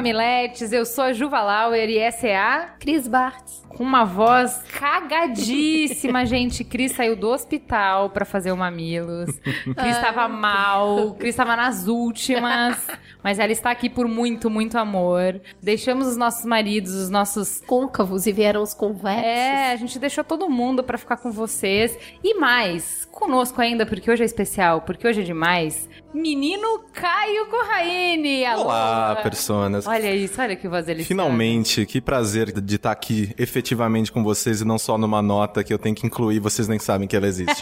mamiletes, eu sou a Juva Lauer e essa é a Cris Bartz. Com uma voz cagadíssima, gente. Cris saiu do hospital pra fazer o Mamilos. Cris tava mal, Cris tava nas últimas. Mas ela está aqui por muito, muito amor. Deixamos os nossos maridos, os nossos côncavos e vieram os conversos. É, a gente deixou todo mundo pra ficar com vocês. E mais, conosco ainda, porque hoje é especial, porque hoje é demais. Menino Caio Corraine. Alô. Olá, personas. Olha isso, olha que voz ele Finalmente, que prazer de estar aqui efetivamente com vocês e não só numa nota que eu tenho que incluir, vocês nem sabem que ela existe.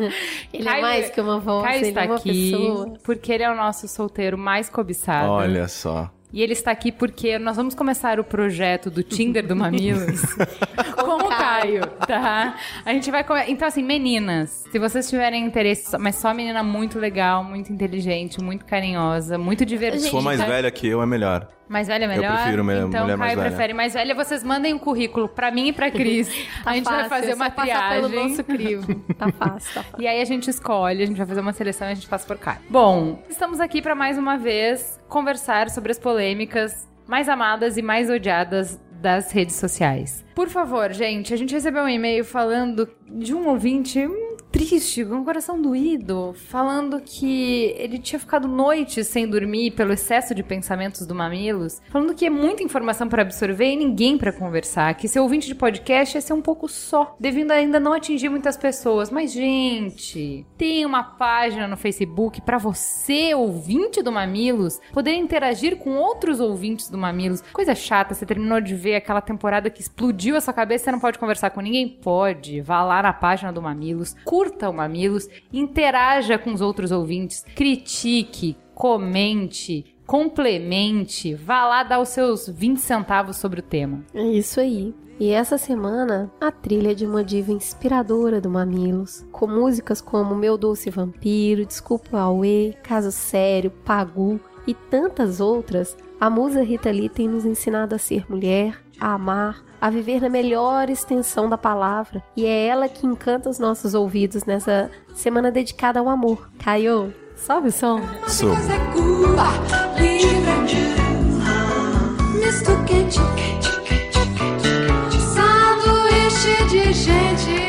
ele Caio, é mais que uma voz, Caio está é aqui pessoa. porque ele é o nosso solteiro mais cobiçado. Olha só. E ele está aqui porque nós vamos começar o projeto do Tinder do Mamilos com o Caio, tá? A gente vai come... Então, assim, meninas, se vocês tiverem interesse, mas só menina muito legal, muito inteligente, muito carinhosa, muito divertida. Se for mais tá... velha que eu, é melhor. Mais velha é melhor? Eu prefiro então, mulher Caio mais velha. prefere mais velha. Vocês mandem um currículo pra mim e pra Cris. tá a gente fácil, vai fazer uma triagem. pelo nosso crivo. Tá fácil, tá fácil. E aí a gente escolhe, a gente vai fazer uma seleção e a gente passa por Caio. Bom, estamos aqui para mais uma vez conversar sobre as polêmicas mais amadas e mais odiadas das redes sociais. Por favor, gente, a gente recebeu um e-mail falando de um ouvinte triste, com o coração doído, falando que ele tinha ficado noites sem dormir pelo excesso de pensamentos do Mamilos, falando que é muita informação para absorver e ninguém para conversar, que ser ouvinte de podcast ia ser um pouco só, devido ainda não atingir muitas pessoas. Mas, gente, tem uma página no Facebook para você, ouvinte do Mamilos, poder interagir com outros ouvintes do Mamilos. Coisa chata, você terminou de ver aquela temporada que explodiu a sua cabeça, você não pode conversar com ninguém? Pode. Vá lá na página do Mamilos, curta o Mamilos, interaja com os outros ouvintes, critique, comente, complemente, vá lá dar os seus 20 centavos sobre o tema. É isso aí. E essa semana, a trilha de uma diva inspiradora do Mamilos, com músicas como Meu Doce Vampiro, Desculpa Aue, Caso Sério, Pagu e tantas outras, a musa Rita Lee tem nos ensinado a ser mulher, a amar, a viver na melhor extensão da palavra. E é ela que encanta os nossos ouvidos nessa semana dedicada ao amor. Caio, sobe o som. Sobe. Misto quente, sanduíche de gente.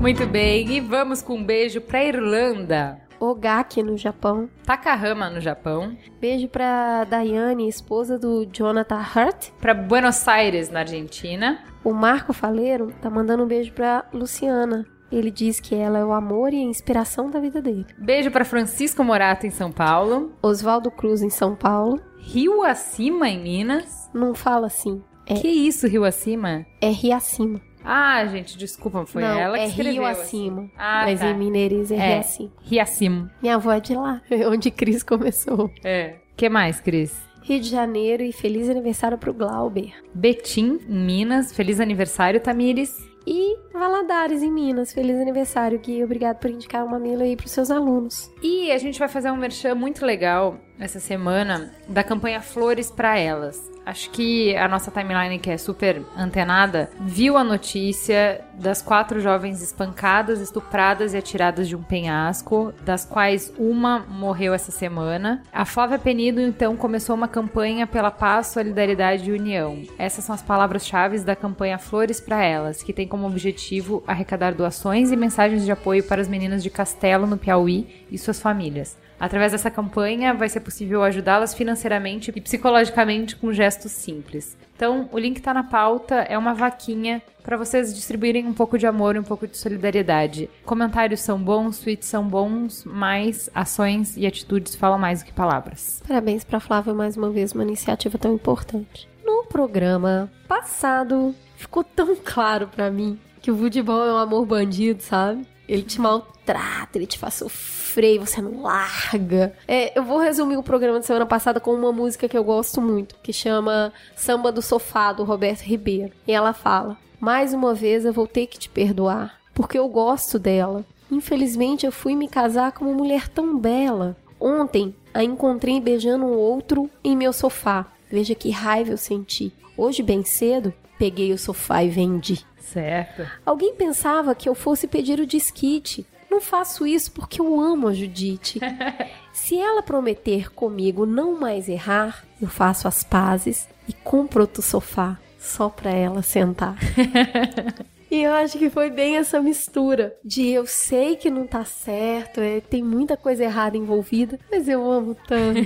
Muito bem, e vamos com um beijo pra Irlanda. Ogaki no Japão. Takahama no Japão. Beijo pra Daiane, esposa do Jonathan Hurt. Pra Buenos Aires, na Argentina. O Marco Faleiro tá mandando um beijo pra Luciana. Ele diz que ela é o amor e a inspiração da vida dele. Beijo para Francisco Morato em São Paulo. Oswaldo Cruz em São Paulo. Rio Acima em Minas. Não fala assim. É... Que isso, Rio Acima? É Rio Acima. Ah, gente, desculpa, foi Não, ela que é escreveu. Rio assim. acima. Ah, mas tá. em mineirês é, É. Rio acima. Rio Acima. Minha avó é de lá, onde Cris começou. É. que mais, Cris? Rio de Janeiro e feliz aniversário pro Glauber. Betim, em Minas. Feliz aniversário, Tamires. E Valadares, em Minas. Feliz aniversário, Gui. Obrigado por indicar uma Mamilo aí pros seus alunos. E a gente vai fazer um merchan muito legal essa semana da campanha Flores para Elas. Acho que a nossa timeline, que é super antenada, viu a notícia das quatro jovens espancadas, estupradas e atiradas de um penhasco, das quais uma morreu essa semana. A Flávia Penido, então, começou uma campanha pela paz, solidariedade e união. Essas são as palavras-chave da campanha Flores para Elas, que tem como objetivo arrecadar doações e mensagens de apoio para as meninas de Castelo, no Piauí, e suas famílias. Através dessa campanha, vai ser possível ajudá-las financeiramente e psicologicamente com gestos simples. Então, o link está na pauta, é uma vaquinha para vocês distribuírem um pouco de amor e um pouco de solidariedade. Comentários são bons, tweets são bons, mas ações e atitudes falam mais do que palavras. Parabéns pra Flávia mais uma vez, uma iniciativa tão importante. No programa passado, ficou tão claro pra mim que o futebol é um amor bandido, sabe? Ele te maltrata, ele te faz sofrer, você não larga. É, eu vou resumir o programa de semana passada com uma música que eu gosto muito, que chama Samba do Sofá, do Roberto Ribeiro. E ela fala: Mais uma vez eu vou ter que te perdoar, porque eu gosto dela. Infelizmente eu fui me casar com uma mulher tão bela. Ontem a encontrei beijando um outro em meu sofá. Veja que raiva eu senti. Hoje, bem cedo, peguei o sofá e vendi. Certo. Alguém pensava que eu fosse pedir o disquite. Não faço isso porque eu amo a Judite. Se ela prometer comigo não mais errar, eu faço as pazes e compro outro sofá só pra ela sentar. E eu acho que foi bem essa mistura de eu sei que não tá certo, é, tem muita coisa errada envolvida, mas eu amo tanto.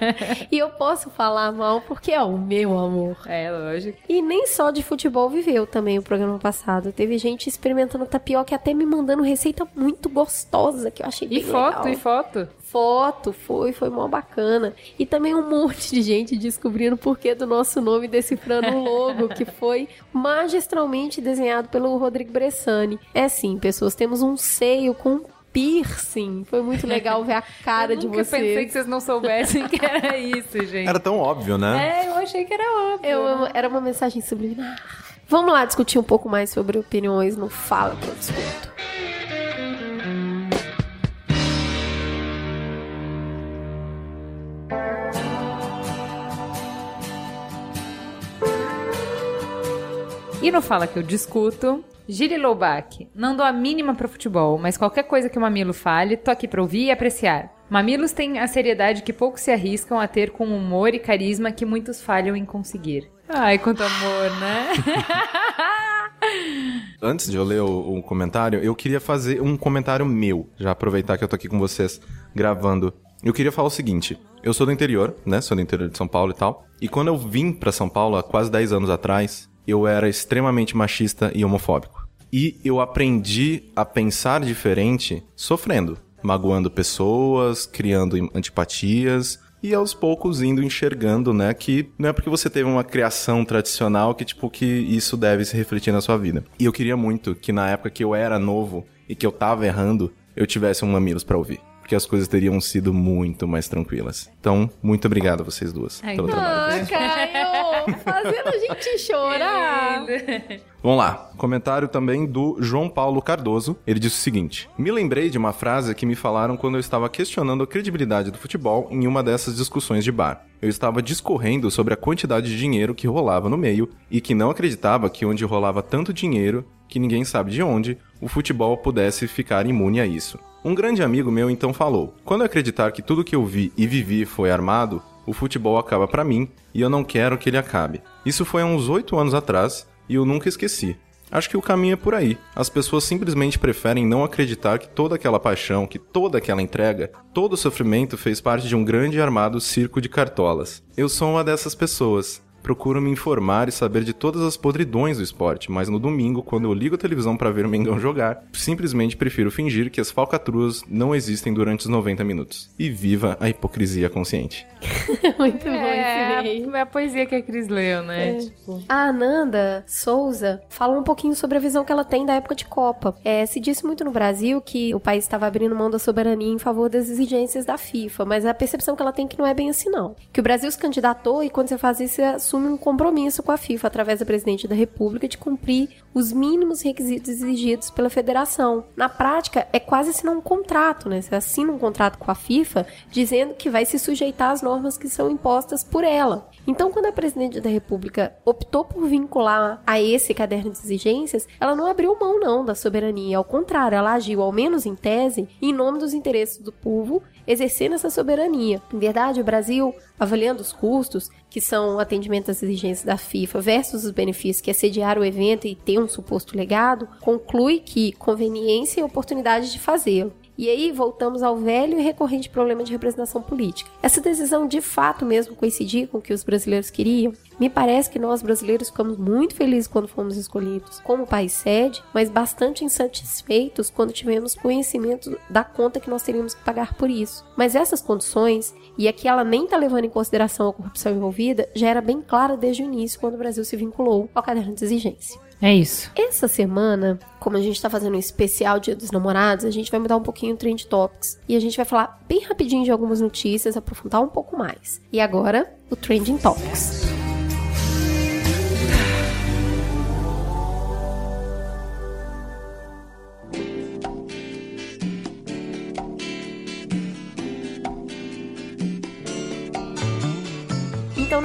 e eu posso falar mal porque é o meu amor. É, lógico. E nem só de futebol viveu também o programa passado. Teve gente experimentando tapioca e até me mandando receita muito gostosa que eu achei bem E foto, legal. e foto. Foto, foi, foi mó bacana. E também um monte de gente descobrindo o porquê do nosso nome decifrando o logo, que foi magistralmente desenhado pelo Rodrigo Bressani. É sim, pessoas, temos um seio com piercing. Foi muito legal ver a cara eu de nunca vocês. pensei que vocês não soubessem que era isso, gente. Era tão óbvio, né? É, eu achei que era óbvio. Eu era uma mensagem subliminar. Vamos lá discutir um pouco mais sobre opiniões no Fala que eu discuto. E no Fala que eu discuto, Giri Loubach, não dou a mínima pro futebol, mas qualquer coisa que o Mamilo fale, tô aqui pra ouvir e apreciar. Mamilos têm a seriedade que poucos se arriscam a ter com humor e carisma que muitos falham em conseguir. Ai, quanto amor, né? Antes de eu ler o, o comentário, eu queria fazer um comentário meu. Já aproveitar que eu tô aqui com vocês gravando. Eu queria falar o seguinte. Eu sou do interior, né? Sou do interior de São Paulo e tal. E quando eu vim pra São Paulo, há quase 10 anos atrás, eu era extremamente machista e homofóbico. E eu aprendi a pensar diferente sofrendo. Magoando pessoas, criando antipatias, e aos poucos indo enxergando, né, que não é porque você teve uma criação tradicional que tipo que isso deve se refletir na sua vida. E eu queria muito que na época que eu era novo e que eu tava errando, eu tivesse um mamilos pra ouvir, porque as coisas teriam sido muito mais tranquilas. Então, muito obrigado a vocês duas Ai, pelo não. trabalho. Fazendo a gente chorar! Vamos lá. Comentário também do João Paulo Cardoso. Ele disse o seguinte: Me lembrei de uma frase que me falaram quando eu estava questionando a credibilidade do futebol em uma dessas discussões de bar. Eu estava discorrendo sobre a quantidade de dinheiro que rolava no meio e que não acreditava que onde rolava tanto dinheiro, que ninguém sabe de onde, o futebol pudesse ficar imune a isso. Um grande amigo meu então falou: Quando eu acreditar que tudo que eu vi e vivi foi armado, o futebol acaba pra mim e eu não quero que ele acabe. Isso foi há uns oito anos atrás e eu nunca esqueci. Acho que o caminho é por aí. As pessoas simplesmente preferem não acreditar que toda aquela paixão, que toda aquela entrega, todo o sofrimento fez parte de um grande e armado circo de cartolas. Eu sou uma dessas pessoas. Procuro me informar e saber de todas as podridões do esporte, mas no domingo, quando eu ligo a televisão para ver o Mengão jogar, simplesmente prefiro fingir que as falcatruas não existem durante os 90 minutos. E viva a hipocrisia consciente. Muito bom É, esse meio. é a poesia que a Cris leu, né? Tipo, A Ananda Souza fala um pouquinho sobre a visão que ela tem da época de Copa. É, se disse muito no Brasil que o país estava abrindo mão da soberania em favor das exigências da FIFA, mas a percepção que ela tem é que não é bem assim não. Que o Brasil se candidatou e quando você faz isso, você assume um compromisso com a FIFA através da presidente da República de cumprir os mínimos requisitos exigidos pela federação. Na prática, é quase assinar um contrato, né? Você assina um contrato com a FIFA dizendo que vai se sujeitar às normas que são impostas por ela. Então, quando a presidente da República optou por vincular a esse caderno de exigências, ela não abriu mão não da soberania, ao contrário, ela agiu, ao menos em tese, em nome dos interesses do povo, exercendo essa soberania. Em verdade, o Brasil, avaliando os custos, que são o atendimento às exigências da FIFA versus os benefícios que é sediar o evento e ter um suposto legado, conclui que conveniência e oportunidade de fazê-lo. E aí voltamos ao velho e recorrente problema de representação política. Essa decisão de fato mesmo coincidir com o que os brasileiros queriam? Me parece que nós brasileiros ficamos muito felizes quando fomos escolhidos como país sede, mas bastante insatisfeitos quando tivemos conhecimento da conta que nós teríamos que pagar por isso. Mas essas condições, e aqui ela nem está levando em consideração a corrupção envolvida, já era bem clara desde o início quando o Brasil se vinculou ao caderno de exigência. É isso. Essa semana, como a gente tá fazendo um especial Dia dos Namorados, a gente vai mudar um pouquinho o Trend Topics. E a gente vai falar bem rapidinho de algumas notícias, aprofundar um pouco mais. E agora, o Trending Topics.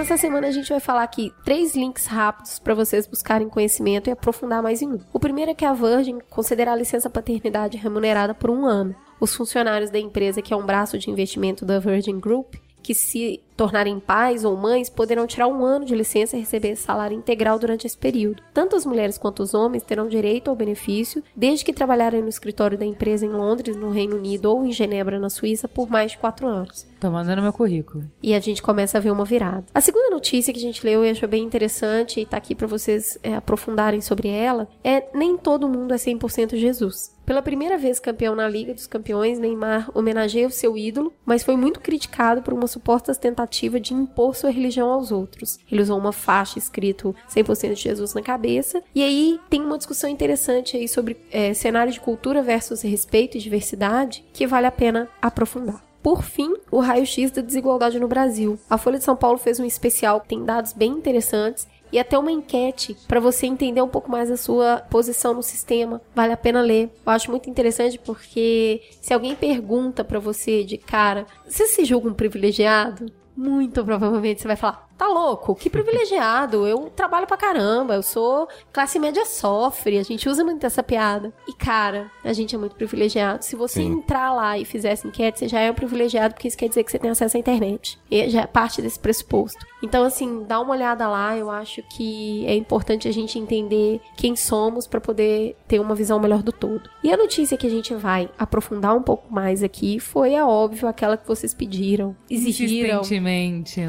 Então, nessa semana, a gente vai falar aqui três links rápidos para vocês buscarem conhecimento e aprofundar mais em um. O primeiro é que a Virgin considera a licença paternidade remunerada por um ano. Os funcionários da empresa, que é um braço de investimento da Virgin Group, que se tornarem pais ou mães poderão tirar um ano de licença e receber salário integral durante esse período. Tanto as mulheres quanto os homens terão direito ao benefício, desde que trabalharem no escritório da empresa em Londres, no Reino Unido ou em Genebra, na Suíça, por mais de quatro anos. Tô mandando meu currículo. E a gente começa a ver uma virada. A segunda notícia que a gente leu e achou bem interessante e tá aqui para vocês é, aprofundarem sobre ela é nem todo mundo é 100% Jesus. Pela primeira vez campeão na Liga dos Campeões, Neymar homenageia o seu ídolo, mas foi muito criticado por uma suposta tentativa de impor sua religião aos outros. Ele usou uma faixa escrito 100% de Jesus na cabeça. E aí tem uma discussão interessante aí sobre é, cenário de cultura versus respeito e diversidade que vale a pena aprofundar. Por fim, o raio-x da desigualdade no Brasil. A Folha de São Paulo fez um especial que tem dados bem interessantes e até uma enquete para você entender um pouco mais a sua posição no sistema. Vale a pena ler. Eu acho muito interessante porque se alguém pergunta para você de cara, você se julga um privilegiado? Muito provavelmente você vai falar, Tá louco? Que privilegiado. Eu trabalho pra caramba. Eu sou classe média sofre. A gente usa muito essa piada. E, cara, a gente é muito privilegiado. Se você Sim. entrar lá e fizer essa enquete, você já é um privilegiado, porque isso quer dizer que você tem acesso à internet. E já é parte desse pressuposto. Então, assim, dá uma olhada lá. Eu acho que é importante a gente entender quem somos pra poder ter uma visão melhor do todo. E a notícia que a gente vai aprofundar um pouco mais aqui foi, é óbvio, aquela que vocês pediram, exigiram,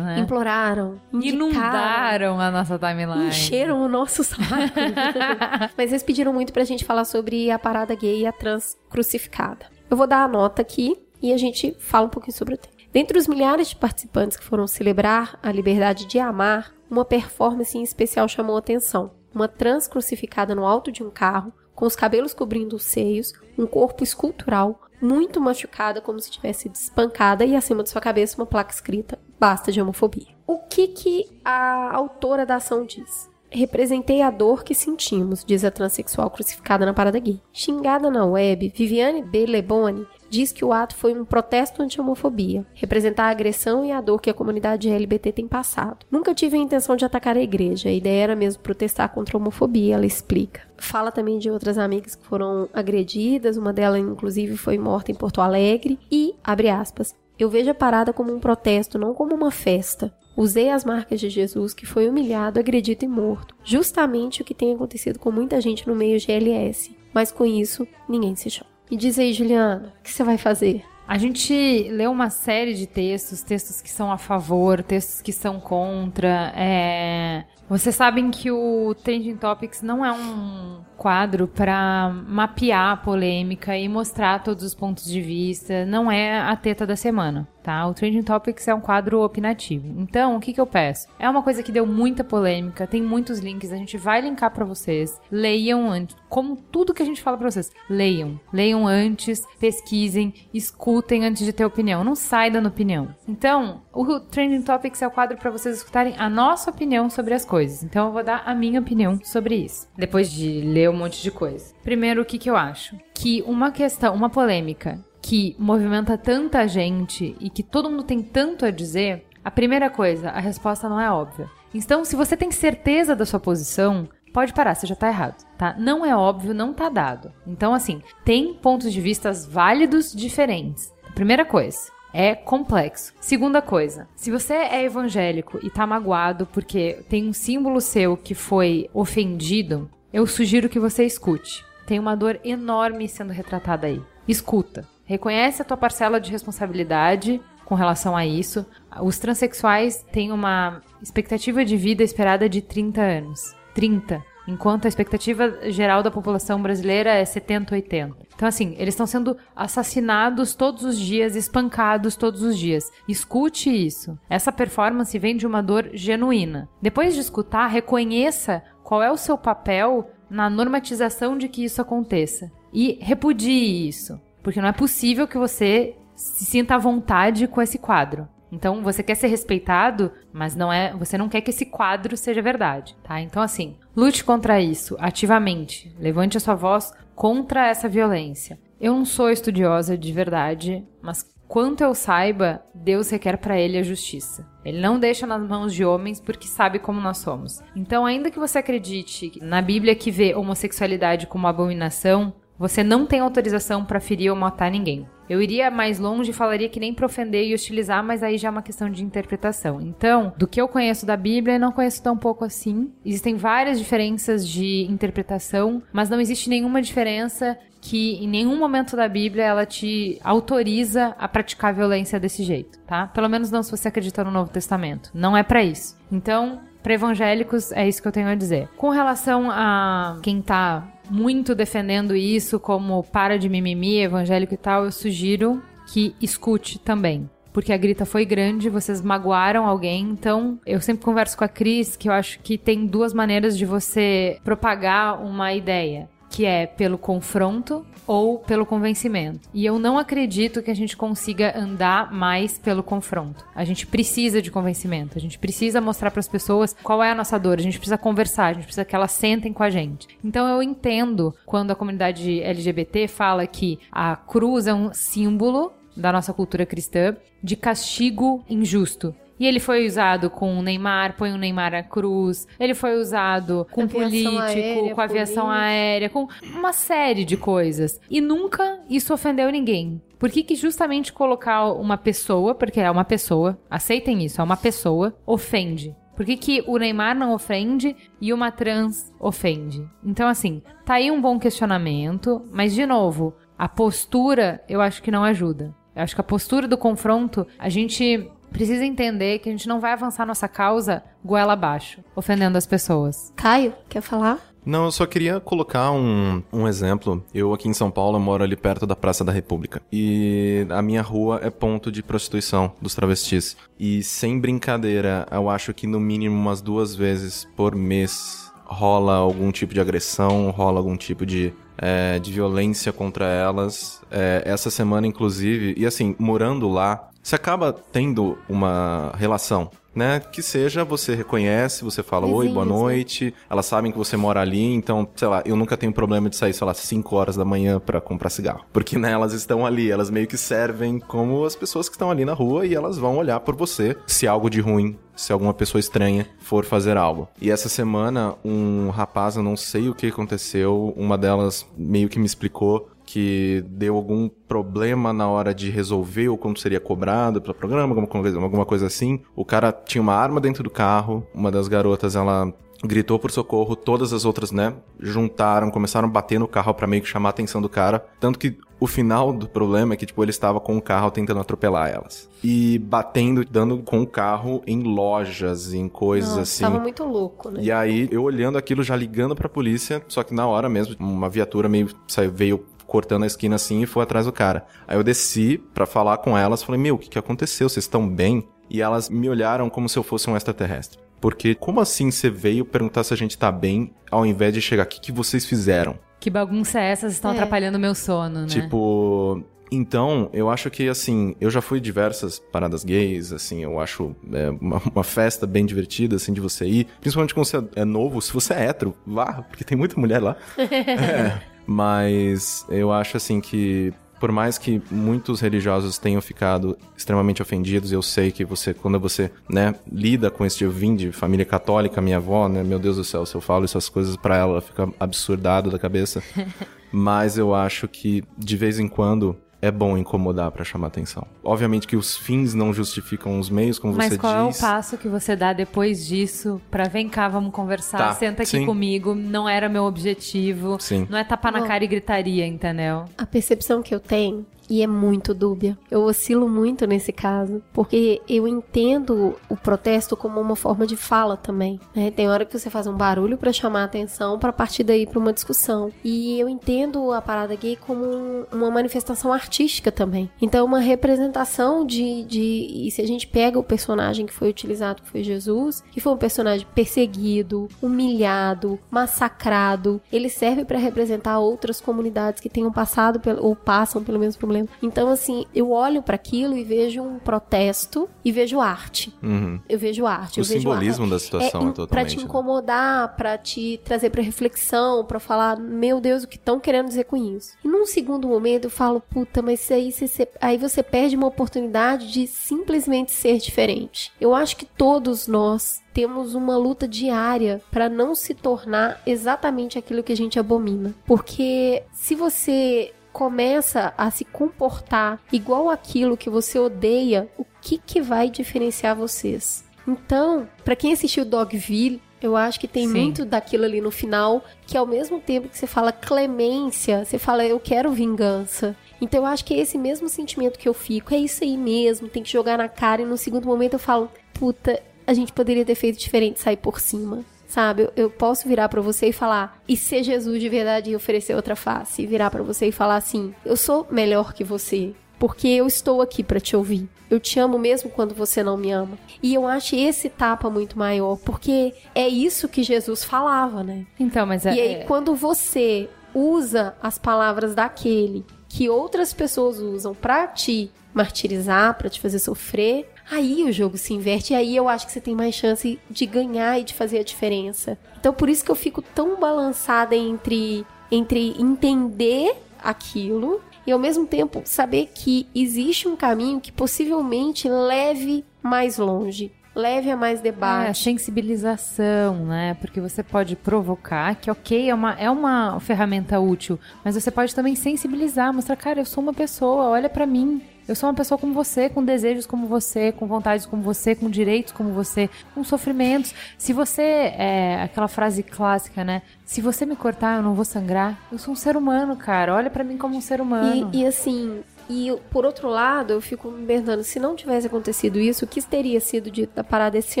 né? imploraram, indicaram, Inundaram a nossa timeline. encheram o nosso saco. Mas eles pediram muito pra gente falar sobre a parada gay e a trans crucificada. Eu vou dar a nota aqui e a gente fala um pouquinho sobre o tema. Dentre os milhares de participantes que foram celebrar a liberdade de amar, uma performance em especial chamou a atenção. Uma trans crucificada no alto de um carro, com os cabelos cobrindo os seios, um corpo escultural, muito machucada, como se tivesse sido espancada, e acima de sua cabeça uma placa escrita: Basta de homofobia. Que, que a autora da ação diz? Representei a dor que sentimos, diz a transexual crucificada na parada gay. Xingada na web, Viviane B. Leboni diz que o ato foi um protesto anti-homofobia, representar a agressão e a dor que a comunidade LGBT tem passado. Nunca tive a intenção de atacar a igreja, a ideia era mesmo protestar contra a homofobia, ela explica. Fala também de outras amigas que foram agredidas, uma delas inclusive foi morta em Porto Alegre e, abre aspas, eu vejo a parada como um protesto, não como uma festa. Usei as marcas de Jesus que foi humilhado, agredido e morto. Justamente o que tem acontecido com muita gente no meio GLS. Mas com isso, ninguém se choca. Me diz aí, Juliana, o que você vai fazer? A gente leu uma série de textos, textos que são a favor, textos que são contra. É... Vocês sabem que o Trending Topics não é um quadro para mapear a polêmica e mostrar todos os pontos de vista, não é a teta da semana, tá? O Trending Topics é um quadro opinativo. Então, o que que eu peço? É uma coisa que deu muita polêmica, tem muitos links, a gente vai linkar para vocês. Leiam antes, como tudo que a gente fala para vocês. Leiam, leiam antes, pesquisem, escutem antes de ter opinião, não sai dando opinião. Então, o Trending Topics é o quadro para vocês escutarem a nossa opinião sobre as coisas. Então, eu vou dar a minha opinião sobre isso, depois de ler um monte de coisa. Primeiro, o que que eu acho? Que uma questão, uma polêmica que movimenta tanta gente e que todo mundo tem tanto a dizer, a primeira coisa, a resposta não é óbvia. Então, se você tem certeza da sua posição, pode parar, você já tá errado, tá? Não é óbvio, não tá dado. Então, assim, tem pontos de vistas válidos diferentes. Primeira coisa. É complexo. Segunda coisa, se você é evangélico e tá magoado porque tem um símbolo seu que foi ofendido, eu sugiro que você escute. Tem uma dor enorme sendo retratada aí. Escuta. Reconhece a tua parcela de responsabilidade com relação a isso. Os transexuais têm uma expectativa de vida esperada de 30 anos. 30. Enquanto a expectativa geral da população brasileira é 70, 80. Então, assim, eles estão sendo assassinados todos os dias, espancados todos os dias. Escute isso. Essa performance vem de uma dor genuína. Depois de escutar, reconheça qual é o seu papel na normatização de que isso aconteça. E repudie isso. Porque não é possível que você se sinta à vontade com esse quadro. Então, você quer ser respeitado, mas não é, você não quer que esse quadro seja verdade, tá? Então, assim, lute contra isso ativamente. Levante a sua voz contra essa violência. Eu não sou estudiosa de verdade, mas quanto eu saiba, Deus requer para ele a justiça. Ele não deixa nas mãos de homens porque sabe como nós somos. Então, ainda que você acredite na Bíblia que vê homossexualidade como abominação, você não tem autorização para ferir ou matar ninguém. Eu iria mais longe e falaria que nem para ofender e hostilizar, mas aí já é uma questão de interpretação. Então, do que eu conheço da Bíblia, não conheço tão pouco assim. Existem várias diferenças de interpretação, mas não existe nenhuma diferença que em nenhum momento da Bíblia ela te autoriza a praticar violência desse jeito, tá? Pelo menos não se você acredita no Novo Testamento. Não é para isso. Então, para evangélicos é isso que eu tenho a dizer. Com relação a quem tá muito defendendo isso como para de mimimi, evangélico e tal, eu sugiro que escute também. Porque a grita foi grande, vocês magoaram alguém, então eu sempre converso com a Cris que eu acho que tem duas maneiras de você propagar uma ideia que é pelo confronto ou pelo convencimento. E eu não acredito que a gente consiga andar mais pelo confronto. A gente precisa de convencimento, a gente precisa mostrar para as pessoas qual é a nossa dor, a gente precisa conversar, a gente precisa que elas sentem com a gente. Então eu entendo quando a comunidade LGBT fala que a cruz é um símbolo da nossa cultura cristã de castigo injusto. E ele foi usado com o Neymar, põe o Neymar à cruz. Ele foi usado com Aviação político, aérea, com aviação aérea, com uma série de coisas. E nunca isso ofendeu ninguém. Por que, que justamente colocar uma pessoa, porque é uma pessoa, aceitem isso, é uma pessoa, ofende? Por que, que o Neymar não ofende e uma trans ofende? Então, assim, tá aí um bom questionamento, mas, de novo, a postura eu acho que não ajuda. Eu acho que a postura do confronto, a gente precisa entender que a gente não vai avançar nossa causa goela abaixo, ofendendo as pessoas. Caio, quer falar? Não, eu só queria colocar um, um exemplo. Eu aqui em São Paulo eu moro ali perto da Praça da República. E a minha rua é ponto de prostituição dos travestis. E sem brincadeira, eu acho que no mínimo umas duas vezes por mês rola algum tipo de agressão, rola algum tipo de, é, de violência contra elas. É, essa semana, inclusive, e assim, morando lá, você acaba tendo uma relação. Né? Que seja, você reconhece, você fala oi, boa né? noite, elas sabem que você mora ali, então, sei lá, eu nunca tenho problema de sair, sei lá, 5 horas da manhã pra comprar cigarro. Porque, né, elas estão ali, elas meio que servem como as pessoas que estão ali na rua e elas vão olhar por você se algo de ruim, se alguma pessoa estranha for fazer algo. E essa semana, um rapaz, eu não sei o que aconteceu, uma delas meio que me explicou que deu algum problema na hora de resolver ou quando seria cobrado pelo programa, alguma coisa, assim. O cara tinha uma arma dentro do carro, uma das garotas, ela gritou por socorro, todas as outras, né, juntaram, começaram a bater no carro pra meio que chamar a atenção do cara, tanto que o final do problema é que, tipo, ele estava com o carro tentando atropelar elas. E batendo, dando com o carro em lojas, em coisas Nossa, assim. tava muito louco, né? E aí, eu olhando aquilo, já ligando pra polícia, só que na hora mesmo, uma viatura meio saiu, veio cortando a esquina assim e foi atrás do cara. Aí eu desci pra falar com elas, falei, meu, o que, que aconteceu? Vocês estão bem? E elas me olharam como se eu fosse um extraterrestre. Porque como assim você veio perguntar se a gente tá bem, ao invés de chegar, o que, vocês fizeram? Que bagunça é essa? Vocês estão É. atrapalhando o meu sono, né? Tipo. Então, eu acho que, assim, eu já fui em diversas paradas gays, assim, eu acho é, uma, uma festa bem divertida, assim, de você ir. Principalmente quando você é novo, se você é hétero, vá, porque tem muita mulher lá. É, mas eu acho, assim, que por mais que muitos religiosos tenham ficado extremamente ofendidos, eu sei que você, quando você, né, lida com esse eu vim de família católica, minha avó, né, meu Deus do céu, se eu falo essas coisas pra ela, ela fica absurdada da cabeça. Mas eu acho que de vez em quando é bom incomodar pra chamar atenção. Obviamente que os fins não justificam os meios, como Mas você qual diz. é o passo que você dá depois disso pra vem cá, vamos conversar, Tá, senta aqui sim. comigo, não era meu objetivo, Sim. não é tapar na cara e gritaria, entendeu? A percepção que eu tenho e é muito dúbia. Eu oscilo muito nesse caso, porque eu entendo o protesto como uma forma de fala também. Né? Tem hora que você faz um barulho para chamar a atenção, para partir daí para uma discussão. E eu entendo a parada gay como uma manifestação artística também. Então, uma representação de, de. E se a gente pega o personagem que foi utilizado, que foi Jesus, que foi um personagem perseguido, humilhado, massacrado, ele serve para representar outras comunidades que tenham passado ou passam pelo mesmo problema. Então, assim, eu olho para aquilo e vejo um protesto e vejo arte. Uhum. Eu vejo arte. O simbolismo arte. da situação é, é totalmente. Pra te né? incomodar, pra te trazer pra reflexão, pra falar, meu Deus, o que estão querendo dizer com isso. E num segundo momento eu falo, puta, mas aí você, aí você perde uma oportunidade de simplesmente ser diferente. Eu acho que todos nós temos uma luta diária para não se tornar exatamente aquilo que a gente abomina. Porque se você começa a se comportar igual aquilo que você odeia, o que que vai diferenciar vocês? Então, para quem assistiu Dogville, eu acho que tem Sim. muito daquilo ali no final, que ao mesmo tempo que você fala clemência, você fala eu quero vingança. Então eu acho que é esse mesmo sentimento que eu fico, é isso aí mesmo, tem que jogar na cara e no segundo momento eu falo, puta, a gente poderia ter feito diferente, sair por cima. Sabe, eu, eu posso virar pra você e falar, e ser Jesus de verdade e oferecer outra face, e virar pra você e falar assim: eu sou melhor que você, porque eu estou aqui pra te ouvir. Eu te amo mesmo quando você não me ama. E eu acho esse tapa muito maior, porque é isso que Jesus falava, né? Então, mas é. E aí, quando você usa as palavras daquele que outras pessoas usam pra te martirizar, pra te fazer sofrer, aí o jogo se inverte e aí eu acho que você tem mais chance de ganhar e de fazer a diferença. Então, por isso que eu fico tão balançada entre, entre entender aquilo e ao mesmo tempo saber que existe um caminho que possivelmente leve mais longe, leve a mais É, a debate. sensibilização, né? Porque você pode provocar, que ok, é uma, é uma ferramenta útil, mas você pode também sensibilizar, mostrar, cara, eu sou uma pessoa, olha pra mim. Eu sou uma pessoa como você, com desejos como você, com vontades como você, com direitos como você, com sofrimentos. Se você, é aquela frase clássica, né? Se você me cortar, eu não vou sangrar. Eu sou um ser humano, cara. Olha pra mim como um ser humano. E, e assim, e por outro lado, eu fico me perguntando, se não tivesse acontecido isso, o que teria sido dito da parada esse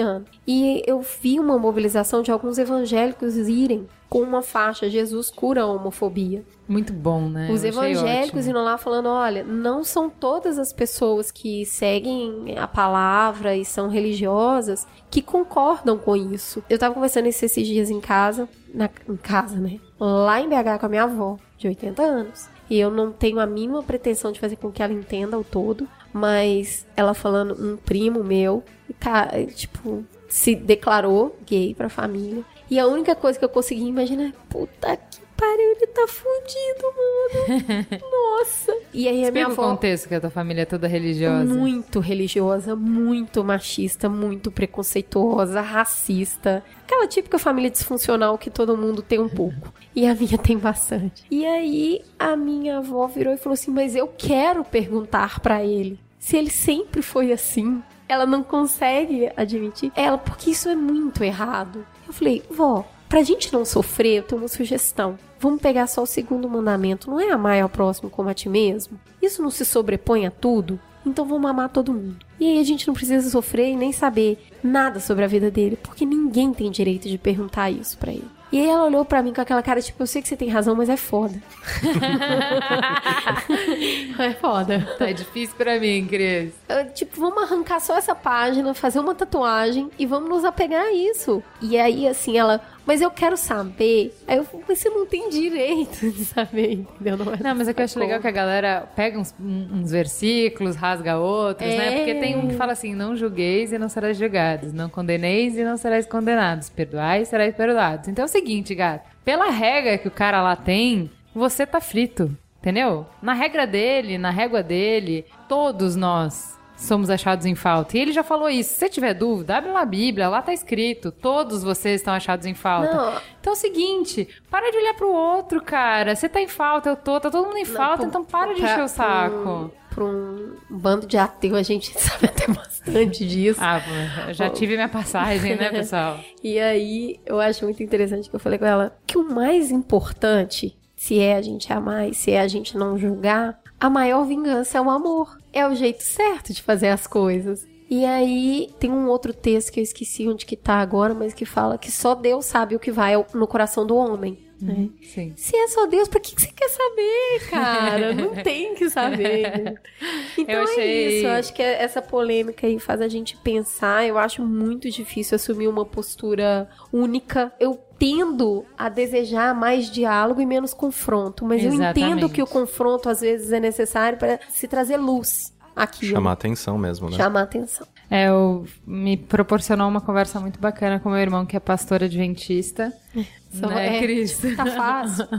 ano? E eu vi uma mobilização de alguns evangélicos irem com uma faixa, Jesus cura a homofobia. Muito bom, né? Os Eu evangélicos indo lá falando, olha, não são todas as pessoas que seguem a palavra e são religiosas que concordam com isso. Eu tava conversando isso esses dias em casa, na, em casa, né? Lá em BH com a minha avó, de 80 anos. E eu não tenho a mínima pretensão de fazer com que ela entenda o todo, mas ela falando, um primo meu, tipo, se declarou gay pra família. E a única coisa que eu consegui imaginar é, puta que pariu, tá fudido, mano. Nossa. E aí a minha Explica o avó contexto que a tua família é toda religiosa. muito religiosa, muito machista, muito preconceituosa, racista. Aquela típica família disfuncional que todo mundo tem um pouco. E a minha tem bastante. E aí a minha avó virou e falou assim: "Mas eu quero perguntar pra ele se ele sempre foi assim". Ela não consegue admitir. Ela, porque isso é muito errado. Eu falei: "Vó, pra gente não sofrer, eu tenho uma sugestão. Vamos pegar só o segundo mandamento. Não é amar ao próximo como a ti mesmo? Isso não se sobrepõe a tudo? Então vamos amar todo mundo. E aí a gente não precisa sofrer e nem saber nada sobre a vida dele, porque ninguém tem direito de perguntar isso pra ele. E aí ela olhou pra mim com aquela cara, tipo, eu sei que você tem razão, mas é foda. é foda. Tá difícil pra mim, Cris. Eu, tipo, vamos arrancar só essa página, fazer uma tatuagem e vamos nos apegar a isso. E aí, assim, ela, mas eu quero saber. Aí eu mas você não tem direito de saber, entendeu? Não, é Não, mas é que eu acho legal que a galera pega uns, uns versículos, rasga outros, né? É. Porque tem um que fala assim: não julgueis e não serás julgados, não condeneis e não serás condenados, perdoai e serás perdoados. Então é o seguinte, gato, pela regra que o cara lá tem, você tá frito, entendeu? Na regra dele, na régua dele, todos nós somos achados em falta. E ele já falou isso. Se você tiver dúvida, abre lá a Bíblia, lá tá escrito: todos vocês estão achados em falta. Não. Então é o seguinte, para de olhar pro outro, cara. Você tá em falta, eu tô, tá todo mundo em falta, Pra- então para de pra- encher o saco. Pra um, pra um bando de ateu, a gente sabe até bastante disso. Ah, eu já tive minha passagem, né, pessoal? E aí, eu acho muito interessante que eu falei com ela que o mais importante, se é a gente amar e se é a gente não julgar, a maior vingança é o amor. É o jeito certo de fazer as coisas. E aí tem um outro texto que eu esqueci onde que tá agora, mas que fala que só Deus sabe o que vai no coração do homem. Né? Sim. Se é só Deus, pra que, que você quer saber, cara? Não tem que saber. Então Eu é achei- isso. Eu acho que essa polêmica aí faz a gente pensar. Eu acho muito difícil assumir uma postura única. Eu tendo a desejar mais diálogo e menos confronto, mas eu entendo Exatamente. que o confronto às vezes é necessário para se trazer luz aqui. Chamar atenção mesmo, né? chamar atenção. É, eu, me proporcionou uma conversa muito bacana com meu irmão, que é pastor adventista. Só- né, é, Cris? Tá fácil.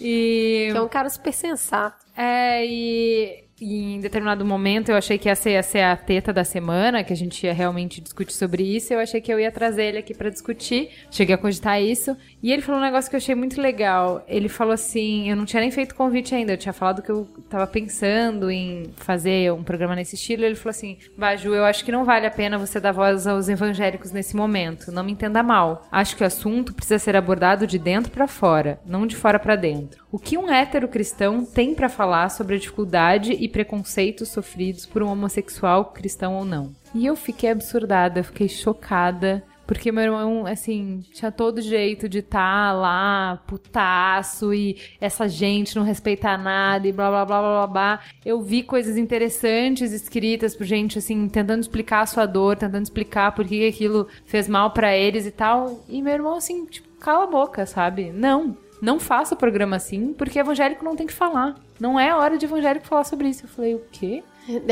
E que é um cara super sensato. É, e em determinado momento eu achei que essa ia ser a teta da semana, que a gente ia realmente discutir sobre isso. Eu achei que eu ia trazer ele aqui pra discutir. Cheguei a cogitar isso. E ele falou um negócio que eu achei muito legal. Ele falou assim: eu não tinha nem feito convite ainda, eu tinha falado que eu tava pensando em fazer um programa nesse estilo. Ele falou assim: Baju, eu acho que não vale a pena você dar voz aos evangélicos nesse momento. Não me entenda mal. Acho que o assunto precisa ser abordado de dentro pra fora, não de fora pra dentro. O que um hétero cristão tem pra falar sobre a dificuldade e preconceitos sofridos por um homossexual, cristão ou não? E eu fiquei absurdada, fiquei chocada. Porque meu irmão, assim, tinha todo jeito de estar lá, putaço, e essa gente não respeitar nada, e blá blá blá blá blá. Eu vi coisas interessantes escritas por gente, assim, tentando explicar a sua dor, tentando explicar por que aquilo fez mal pra eles e tal. E meu irmão, assim, tipo, cala a boca, sabe? Não, não faça programa assim, porque evangélico não tem que falar. Não é hora de evangélico falar sobre isso. Eu falei, o quê?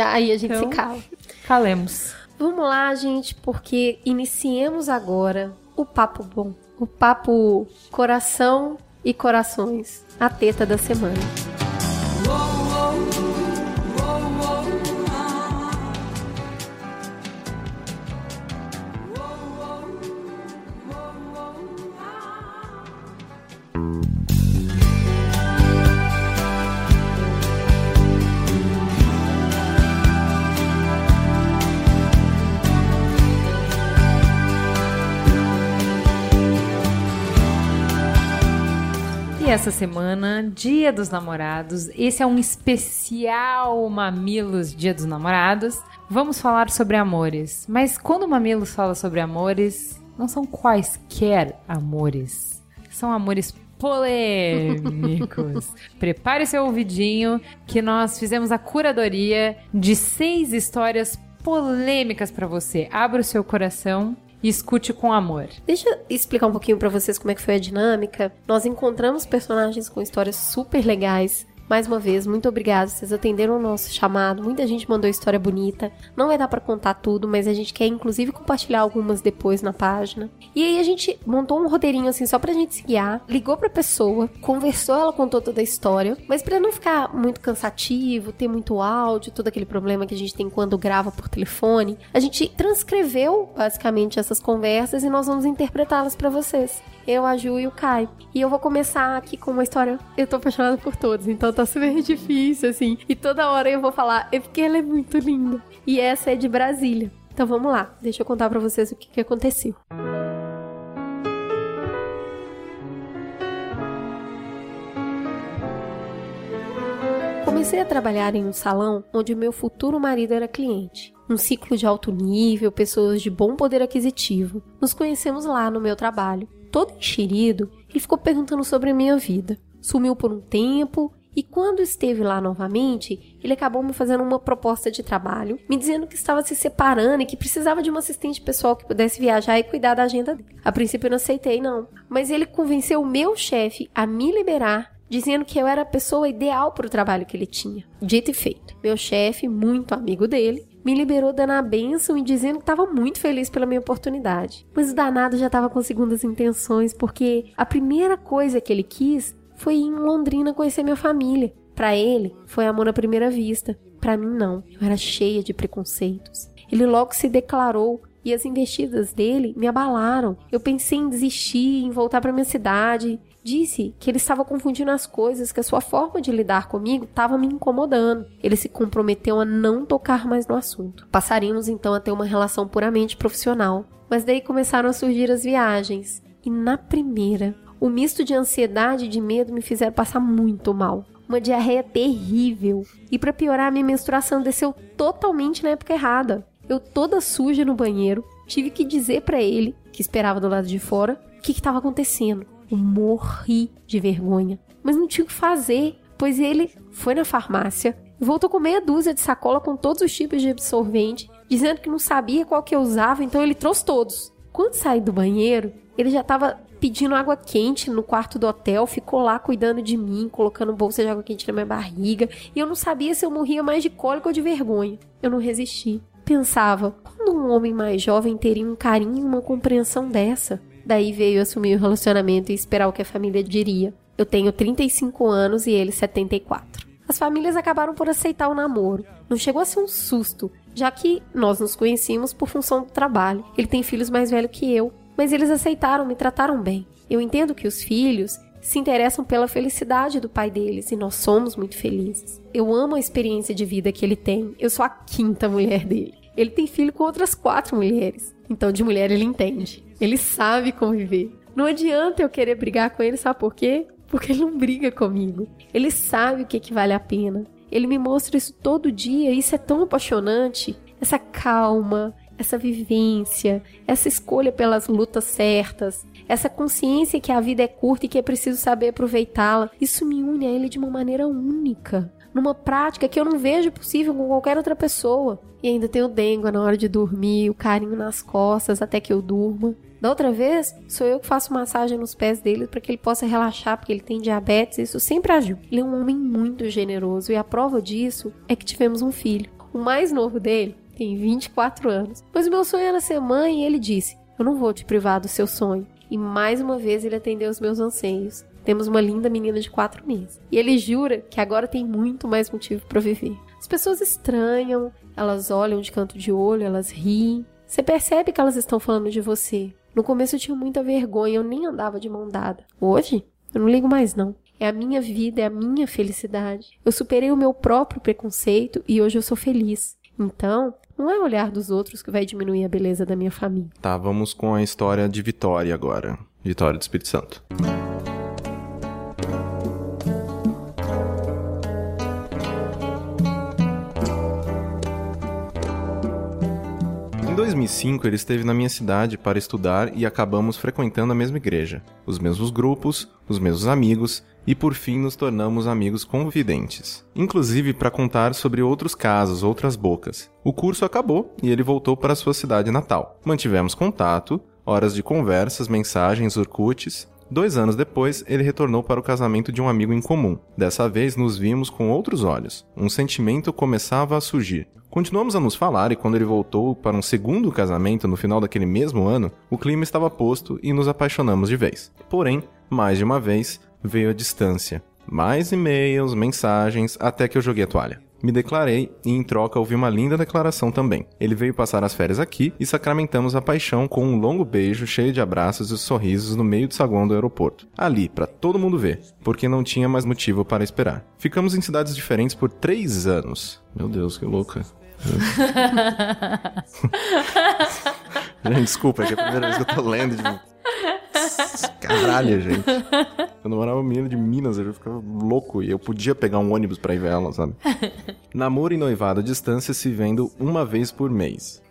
Aí a gente Então- se cala. Calemos. Vamos lá, gente, porque iniciemos agora o papo bom. O papo coração e corações. A teta da semana. Essa semana, Dia dos Namorados. Esse é um especial Mamilos Dia dos Namorados. Vamos falar sobre amores. Mas quando o Mamilos fala sobre amores, não são quaisquer amores. São amores polêmicos. Prepare seu ouvidinho que nós fizemos a curadoria de seis histórias polêmicas pra você. Abra o seu coração e escute com amor. Deixa eu explicar um pouquinho pra vocês como é que foi a dinâmica. Nós encontramos personagens com histórias super legais. Mais uma vez, muito obrigada. Vocês atenderam o nosso chamado. Muita gente mandou história bonita. Não vai dar pra contar tudo, mas a gente quer inclusive compartilhar algumas depois na página. E aí a gente montou um roteirinho assim só pra gente se guiar. Ligou pra pessoa, conversou, ela contou toda a história. Mas pra não ficar muito cansativo, ter muito áudio, todo aquele problema que a gente tem quando grava por telefone, a gente transcreveu basicamente essas conversas e nós vamos interpretá-las pra vocês. Eu, a Ju e o Kai. E eu vou começar aqui com uma história. Eu tô apaixonada por todos, então tá super difícil, assim. E toda hora eu vou falar, é porque ela é muito linda. E essa é de Brasília. Então vamos lá, deixa eu contar pra vocês o que, que aconteceu. Comecei a trabalhar em um salão onde o meu futuro marido era cliente. Um ciclo de alto nível, pessoas de bom poder aquisitivo. Nos conhecemos lá no meu trabalho. Todo enxerido, ele ficou perguntando sobre a minha vida. Sumiu por um tempo e quando esteve lá novamente, ele acabou me fazendo uma proposta de trabalho, me dizendo que estava se separando e que precisava de uma assistente pessoal que pudesse viajar e cuidar da agenda dele. A princípio eu não aceitei, não. Mas ele convenceu o meu chefe a me liberar dizendo que eu era a pessoa ideal para o trabalho que ele tinha. Dito e feito. Meu chefe, muito amigo dele, me liberou dando a benção e dizendo que estava muito feliz pela minha oportunidade. Mas o danado já estava com segundas intenções, porque a primeira coisa que ele quis foi ir em Londrina conhecer minha família. Para ele, foi amor à primeira vista. Para mim, não. Eu era cheia de preconceitos. Ele logo se declarou e as investidas dele me abalaram. Eu pensei em desistir, em voltar para minha cidade. Disse que ele estava confundindo as coisas, que a sua forma de lidar comigo estava me incomodando. Ele se comprometeu a não tocar mais no assunto. Passaríamos então a ter uma relação puramente profissional. Mas daí começaram a surgir as viagens. E na primeira, O misto de ansiedade e de medo me fizeram passar muito mal. Uma diarreia terrível. E para piorar, minha menstruação desceu totalmente na época errada. Eu toda suja no banheiro, tive que dizer para ele, que esperava do lado de fora, o que estava acontecendo. Morri de vergonha. Mas não tinha o que fazer, pois ele foi na farmácia e voltou com meia dúzia de sacola com todos os tipos de absorvente, dizendo que não sabia qual que eu usava, então ele trouxe todos. Quando saí do banheiro, ele já estava pedindo água quente no quarto do hotel, ficou lá cuidando de mim, colocando bolsa de água quente na minha barriga, e eu não sabia se eu morria mais de cólica ou de vergonha. Eu não resisti. Pensava, quando um homem mais jovem teria um carinho e uma compreensão dessa? Daí veio assumir o relacionamento e esperar o que a família diria. Eu tenho 35 anos e ele 74. As famílias acabaram por aceitar o namoro. Não chegou a ser um susto, já que nós nos conhecíamos por função do trabalho. Ele tem filhos mais velhos que eu, mas eles aceitaram, me trataram bem. Eu entendo que os filhos se interessam pela felicidade do pai deles e nós somos muito felizes. Eu amo a experiência de vida que ele tem. Eu sou a quinta mulher dele. Ele tem filho com outras quatro mulheres. Então, de mulher ele entende. Ele sabe conviver. Não adianta eu querer brigar com ele, sabe por quê? Porque ele não briga comigo. Ele sabe o que, que vale a pena. Ele me mostra isso todo dia e isso é tão apaixonante. Essa calma, essa vivência, essa escolha pelas lutas certas, essa consciência que a vida é curta e que é preciso saber aproveitá-la, isso me une a ele de uma maneira única, numa prática que eu não vejo possível com qualquer outra pessoa. E ainda tem o dengue na hora de dormir, o carinho nas costas até que eu durma. Da outra vez, sou eu que faço massagem nos pés dele para que ele possa relaxar, porque ele tem diabetes, isso sempre ajuda. Ele é um homem muito generoso e a prova disso é que tivemos um filho. O mais novo dele tem 24 anos. Mas o meu sonho era ser mãe e ele disse: Eu não vou te privar do seu sonho. E mais uma vez ele atendeu os meus anseios. Temos uma linda menina de 4 meses. E ele jura que agora tem muito mais motivo para viver. As pessoas estranham, elas olham de canto de olho, elas riem. Você percebe que elas estão falando de você. No começo eu tinha muita vergonha, eu nem andava de mão dada. Hoje, eu não ligo mais não. É a minha vida, é a minha felicidade. Eu superei o meu próprio preconceito e hoje eu sou feliz. Então, não é o olhar dos outros que vai diminuir a beleza da minha família. Tá, vamos com a história de Vitória agora. Vitória do Espírito Santo. Em 2005, ele esteve na minha cidade para estudar e acabamos frequentando a mesma igreja, os mesmos grupos, os mesmos amigos e por fim nos tornamos amigos confidentes, inclusive para contar sobre outros casos, outras bocas. O curso acabou e ele voltou para sua cidade natal. Mantivemos contato, horas de conversas, mensagens, urkutes. Dois anos depois, ele retornou para o casamento de um amigo em comum. Dessa vez, nos vimos com outros olhos. Um sentimento começava a surgir. Continuamos a nos falar e quando ele voltou para um segundo casamento no final daquele mesmo ano, o clima estava posto e nos apaixonamos de vez. Porém, mais de uma vez, veio a distância. Mais e-mails, mensagens, até que eu joguei a toalha. Me declarei e em troca ouvi uma linda declaração também. Ele veio passar as férias aqui e sacramentamos a paixão com um longo beijo cheio de abraços e sorrisos no meio do saguão do aeroporto. Ali, para todo mundo ver, porque não tinha mais motivo para esperar. Ficamos em cidades diferentes por três anos. Meu Deus, que louca. Gente, desculpa, é que é a primeira vez que eu tô lendo. Tipo... Caralho, gente. Eu namorava uma menina de Minas, eu ficava louco e eu podia pegar um ônibus pra ir ver ela, sabe? Namoro e noivado à distância se vendo uma vez por mês.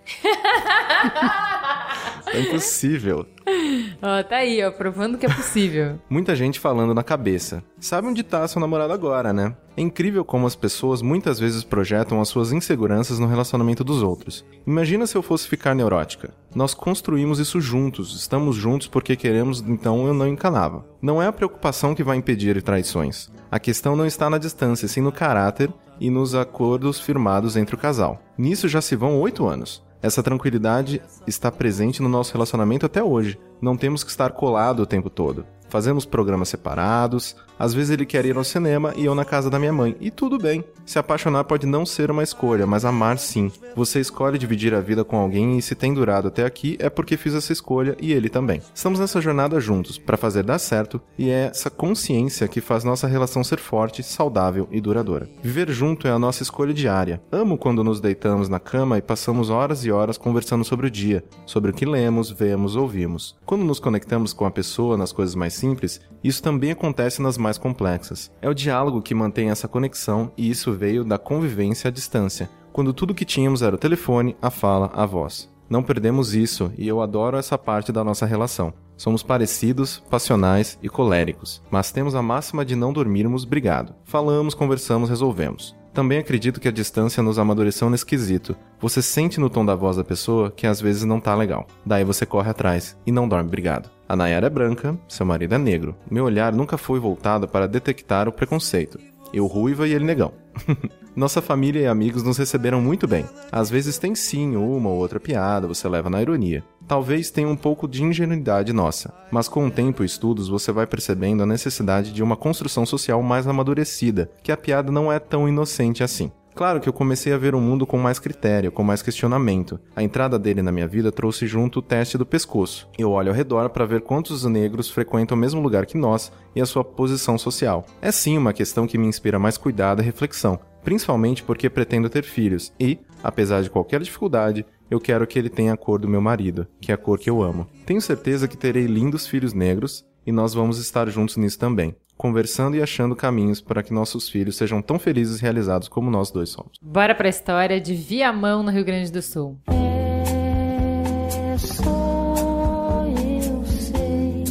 É impossível. Ó, tá aí, ó, provando que é possível. Muita gente falando na cabeça. Sabe onde tá seu namorado agora, né? É incrível como as pessoas muitas vezes projetam as suas inseguranças no relacionamento dos outros. Imagina se eu fosse ficar neurótica. Nós construímos isso juntos, estamos juntos porque queremos, então eu não encanava. Não é a preocupação que vai impedir traições. A questão não está na distância, sim no caráter e nos acordos firmados entre o casal. Nisso já se vão oito anos. Essa tranquilidade está presente no nosso relacionamento até hoje. Não temos que estar colado o tempo todo. Fazemos programas separados, às vezes ele quer ir ao cinema e eu na casa da minha mãe. E tudo bem. Se apaixonar pode não ser uma escolha, mas amar sim. Você escolhe dividir a vida com alguém e se tem durado até aqui é porque fiz essa escolha e ele também. Estamos nessa jornada juntos para fazer dar certo e é essa consciência que faz nossa relação ser forte, saudável e duradoura. Viver junto é a nossa escolha diária. Amo quando nos deitamos na cama e passamos horas e horas conversando sobre o dia, sobre o que lemos, vemos, ouvimos. Quando nos conectamos com a pessoa nas coisas mais simples, isso também acontece nas mais complexas. É o diálogo que mantém essa conexão e isso veio da convivência à distância, quando tudo que tínhamos era o telefone, a fala, a voz. Não perdemos isso e eu adoro essa parte da nossa relação. Somos parecidos, passionais e coléricos, mas temos a máxima de não dormirmos brigado. Falamos, conversamos, resolvemos. Também acredito que a distância nos amadureceu nesse quesito. Você sente no tom da voz da pessoa que às vezes não tá legal. Daí você corre atrás e não dorme brigado. A Nayara é branca, seu marido é negro. Meu olhar nunca foi voltado para detectar o preconceito. Eu ruiva e ele negão. Nossa família e amigos nos receberam muito bem. Às vezes tem sim uma ou outra piada, você leva na ironia. Talvez tenha um pouco de ingenuidade nossa, mas com o tempo e estudos você vai percebendo a necessidade de uma construção social mais amadurecida, que a piada não é tão inocente assim. Claro que eu comecei a ver o mundo com mais critério, com mais questionamento. A entrada dele na minha vida trouxe junto o teste do pescoço. Eu olho ao redor para ver quantos negros frequentam o mesmo lugar que nós e a sua posição social. É sim uma questão que me inspira mais cuidado e reflexão, principalmente porque pretendo ter filhos e, apesar de qualquer dificuldade, eu quero que ele tenha a cor do meu marido, que é a cor que eu amo. Tenho certeza que terei lindos filhos negros e nós vamos estar juntos nisso também conversando e achando caminhos para que nossos filhos sejam tão felizes e realizados como nós dois somos. Bora para a história de Viamão, no Rio Grande do Sul. É só eu sei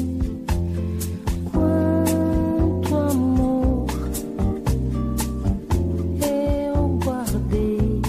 quanto amor eu guardei.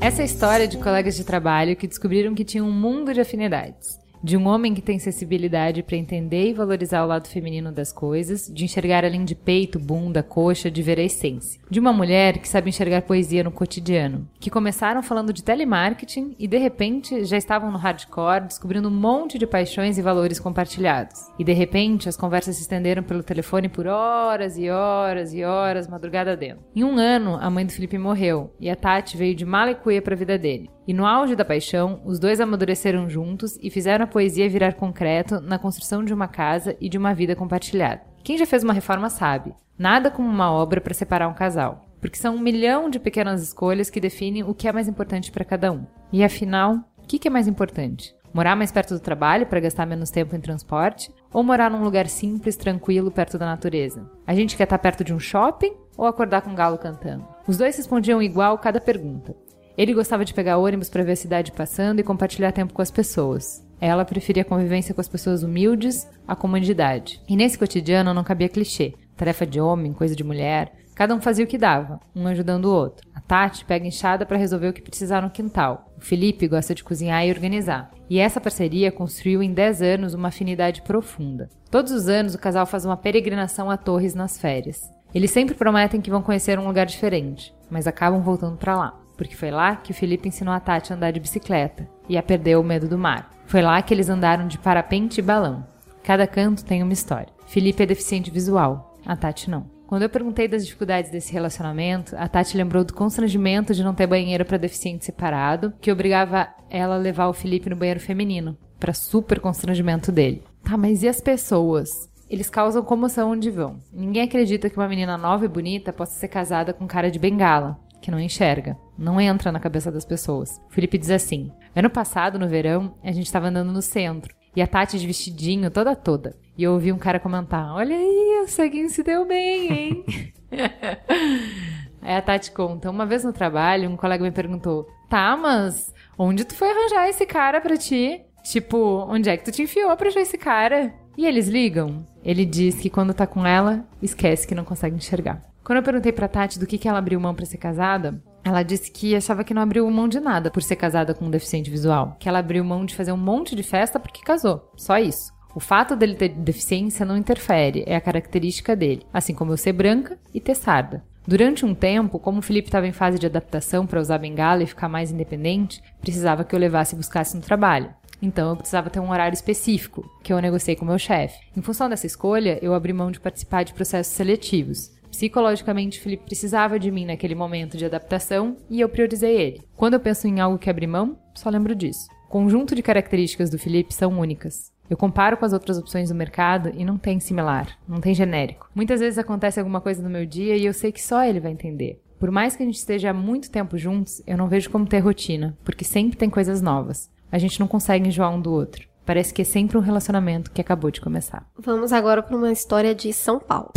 Essa é a história de colegas de trabalho que descobriram que tinham um mundo de afinidades. De um homem que tem sensibilidade para entender e valorizar o lado feminino das coisas, de enxergar além de peito, bunda, coxa, de ver a essência. De uma mulher que sabe enxergar poesia no cotidiano, que começaram falando de telemarketing e de repente já estavam no hardcore, descobrindo um monte de paixões e valores compartilhados. E de repente as conversas se estenderam pelo telefone por horas e horas e horas, madrugada dentro. Em um ano, a mãe do Felipe morreu e a Tati veio de mala e cuia para a vida dele. E no auge da paixão, os dois amadureceram juntos e fizeram a poesia virar concreto na construção de uma casa e de uma vida compartilhada. Quem já fez uma reforma sabe, nada como uma obra para separar um casal, porque são um milhão de pequenas escolhas que definem o que é mais importante para cada um. E afinal, o que é mais importante? Morar mais perto do trabalho para gastar menos tempo em transporte? Ou morar num lugar simples, tranquilo, perto da natureza? A gente quer estar perto de um shopping ou acordar com um galo cantando? Os dois respondiam igual cada pergunta. Ele gostava de pegar ônibus para ver a cidade passando e compartilhar tempo com as pessoas. Ela preferia a convivência com as pessoas humildes à comodidade. E nesse cotidiano não cabia clichê. Tarefa de homem, coisa de mulher. Cada um fazia o que dava, um ajudando o outro. A Tati pega enxada para resolver o que precisar no quintal. O Felipe gosta de cozinhar e organizar. E essa parceria construiu em 10 anos uma afinidade profunda. Todos os anos o casal faz uma peregrinação a Torres nas férias. Eles sempre prometem que vão conhecer um lugar diferente, mas acabam voltando para lá porque foi lá que o Felipe ensinou a Tati a andar de bicicleta e a perder o medo do mar. Foi lá que eles andaram de parapente e balão. Cada canto tem uma história. Felipe é deficiente visual, a Tati não. Quando eu perguntei das dificuldades desse relacionamento, a Tati lembrou do constrangimento de não ter banheiro para deficiente separado, que obrigava ela a levar o Felipe no banheiro feminino, para super constrangimento dele. Tá, mas e as pessoas? Eles causam comoção onde vão. Ninguém acredita que uma menina nova e bonita possa ser casada com cara de bengala que não enxerga. Não entra na cabeça das pessoas. O Felipe diz assim: Ano passado, no verão, a gente estava andando no centro. E a Tati de vestidinho, toda toda. E eu ouvi um cara comentar: Olha aí, o ceguinho se deu bem, hein? aí a Tati conta: Uma vez no trabalho, um colega me perguntou: Tá, mas onde tu foi arranjar esse cara pra ti? Tipo, onde é que tu te enfiou pra achar esse cara? E eles ligam? Ele diz que quando tá com ela, esquece que não consegue enxergar. Quando eu perguntei pra Tati do que, que ela abriu mão para ser casada, ela disse que achava que não abriu mão de nada por ser casada com um deficiente visual. Que ela abriu mão de fazer um monte de festa porque casou. Só isso. O fato dele ter deficiência não interfere, é a característica dele, assim como eu ser branca e ter sarda. Durante um tempo, como o Felipe estava em fase de adaptação para usar bengala e ficar mais independente, precisava que eu levasse e buscasse no trabalho. Então eu precisava ter um horário específico, que eu negociei com meu chefe. Em função dessa escolha, eu abri mão de participar de processos seletivos. Psicologicamente, Felipe precisava de mim naquele momento de adaptação e eu priorizei ele. Quando eu penso em algo que abri mão, só lembro disso. O conjunto de características do Felipe são únicas. Eu comparo com as outras opções do mercado e não tem similar, não tem genérico. Muitas vezes acontece alguma coisa no meu dia e eu sei que só ele vai entender. Por mais que a gente esteja há muito tempo juntos, eu não vejo como ter rotina, porque sempre tem coisas novas. A gente não consegue enjoar um do outro. Parece que é sempre um relacionamento que acabou de começar. Vamos agora para uma história de São Paulo.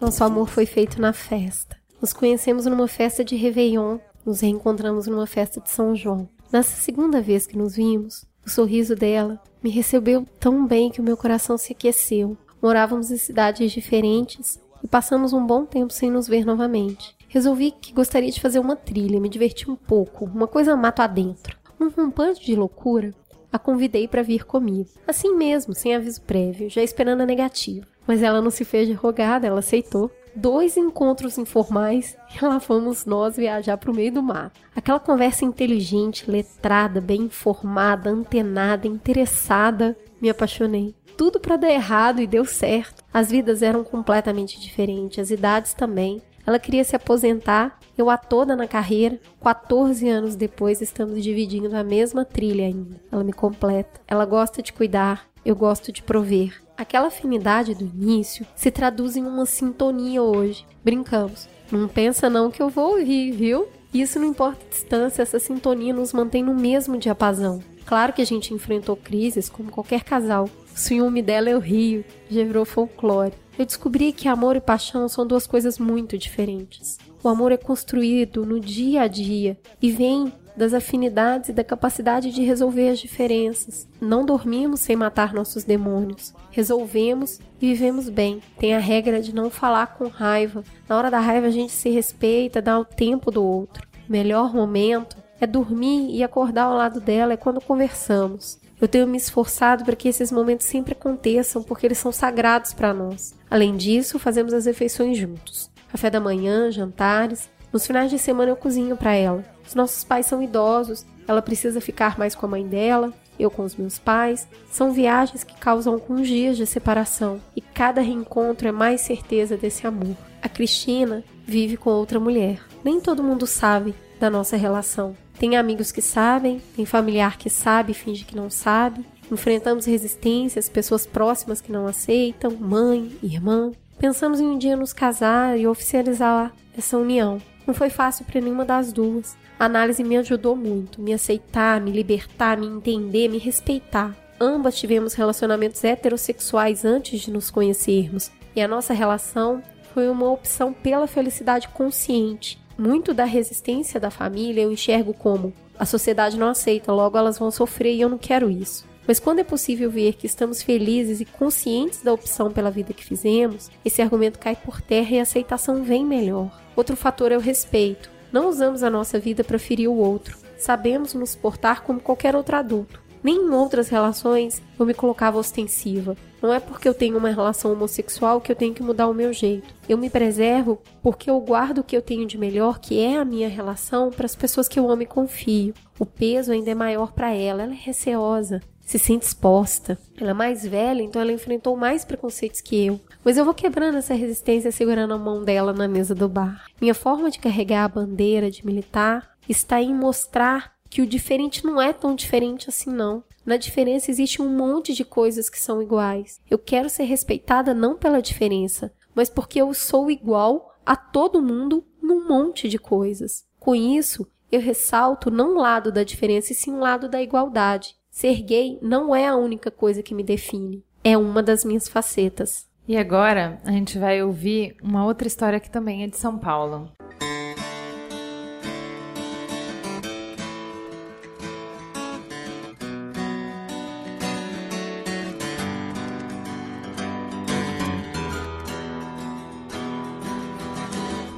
Nosso amor foi feito na festa. Nos conhecemos numa festa de Réveillon, nos reencontramos numa festa de São João. Nessa segunda vez que nos vimos, o sorriso dela me recebeu tão bem que o meu coração se aqueceu. Morávamos em cidades diferentes e passamos um bom tempo sem nos ver novamente. Resolvi que gostaria de fazer uma trilha, me divertir um pouco, uma coisa mato adentro. Num rompante de loucura, a convidei para vir comigo. Assim mesmo, sem aviso prévio, já esperando a negativa. Mas ela não se fez rogada, ela aceitou. Dois encontros informais e lá fomos nós viajar para o meio do mar. Aquela conversa inteligente, letrada, bem informada, antenada, interessada, me apaixonei. Tudo para dar errado e deu certo. As vidas eram completamente diferentes, as idades também. Ela queria se aposentar, eu a toda na carreira. 14 anos depois, estamos dividindo a mesma trilha ainda. Ela me completa. Ela gosta de cuidar, eu gosto de prover. Aquela afinidade do início se traduz em uma sintonia hoje. Brincamos. Não pensa não que eu vou ouvir, viu? Isso não importa a distância, essa sintonia nos mantém no mesmo diapasão. Claro que a gente enfrentou crises como qualquer casal. O ciúme dela o rio, virou folclore. Eu descobri que amor e paixão são duas coisas muito diferentes. O amor é construído no dia a dia e vem das afinidades e da capacidade de resolver as diferenças. Não dormimos sem matar nossos demônios. Resolvemos e vivemos bem. Tem a regra de não falar com raiva. Na hora da raiva a gente se respeita, dá o tempo do outro. O melhor momento é dormir e acordar ao lado dela é quando conversamos. Eu tenho me esforçado para que esses momentos sempre aconteçam, porque eles são sagrados para nós. Além disso, fazemos as refeições juntos. Café da manhã, jantares. Nos finais de semana eu cozinho para ela. Os nossos pais são idosos, ela precisa ficar mais com a mãe dela, eu com os meus pais. São viagens que causam alguns dias de separação e cada reencontro é mais certeza desse amor. A Cristina vive com outra mulher. Nem todo mundo sabe da nossa relação. Tem amigos que sabem, tem familiar que sabe e finge que não sabe. Enfrentamos resistências, pessoas próximas que não aceitam, mãe, irmã. Pensamos em um dia nos casar e oficializar essa união. Não foi fácil para nenhuma das duas. A análise me ajudou muito, me aceitar, me libertar, me entender, me respeitar. Ambas tivemos relacionamentos heterossexuais antes de nos conhecermos, e a nossa relação foi uma opção pela felicidade consciente. Muito da resistência da família eu enxergo como a sociedade não aceita, logo elas vão sofrer e eu não quero isso. Mas quando é possível ver que estamos felizes e conscientes da opção pela vida que fizemos, esse argumento cai por terra e a aceitação vem melhor. Outro fator é o respeito. Não usamos a nossa vida para ferir o outro. Sabemos nos portar como qualquer outro adulto. Nem em outras relações eu me colocava ostensiva. Não é porque eu tenho uma relação homossexual que eu tenho que mudar o meu jeito. Eu me preservo porque eu guardo o que eu tenho de melhor, que é a minha relação, para as pessoas que eu amo e confio. O peso ainda é maior para ela, ela é receosa, se sente exposta. Ela é mais velha, então ela enfrentou mais preconceitos que eu. Mas eu vou quebrando essa resistência segurando a mão dela na mesa do bar. Minha forma de carregar a bandeira de militar está em mostrar que o diferente não é tão diferente assim não. Na diferença existe um monte de coisas que são iguais. Eu quero ser respeitada não pela diferença, mas porque eu sou igual a todo mundo num monte de coisas. Com isso, eu ressalto não um lado da diferença, e sim um lado da igualdade. Ser gay não é a única coisa que me define, é uma das minhas facetas. E agora a gente vai ouvir uma outra história que também é de São Paulo.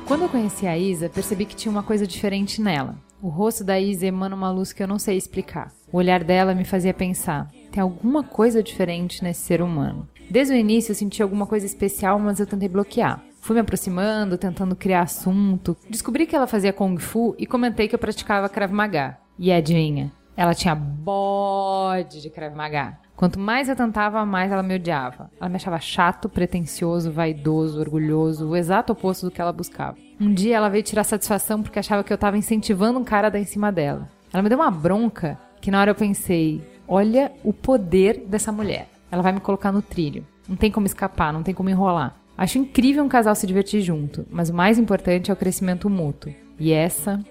Quando eu conheci a Isa, percebi que tinha uma coisa diferente nela. O rosto da Isa emana uma luz que eu não sei explicar. O olhar dela me fazia pensar: tem alguma coisa diferente nesse ser humano. Desde o início eu senti alguma coisa especial, mas eu tentei bloquear. Fui me aproximando, tentando criar assunto. Descobri que ela fazia Kung Fu e comentei que eu praticava Krav Maga. E adivinha? Ela tinha bode de Krav Maga. Quanto mais eu tentava, mais ela me odiava. Ela me achava chato, pretencioso, vaidoso, orgulhoso, o exato oposto do que ela buscava. Um dia ela veio tirar satisfação porque achava que eu tava incentivando um cara a dar em cima dela. Ela me deu uma bronca que na hora eu pensei: olha o poder dessa mulher. Ela vai me colocar no trilho. Não tem como escapar, não tem como enrolar. Acho incrível um casal se divertir junto, mas o mais importante é o crescimento mútuo. E essa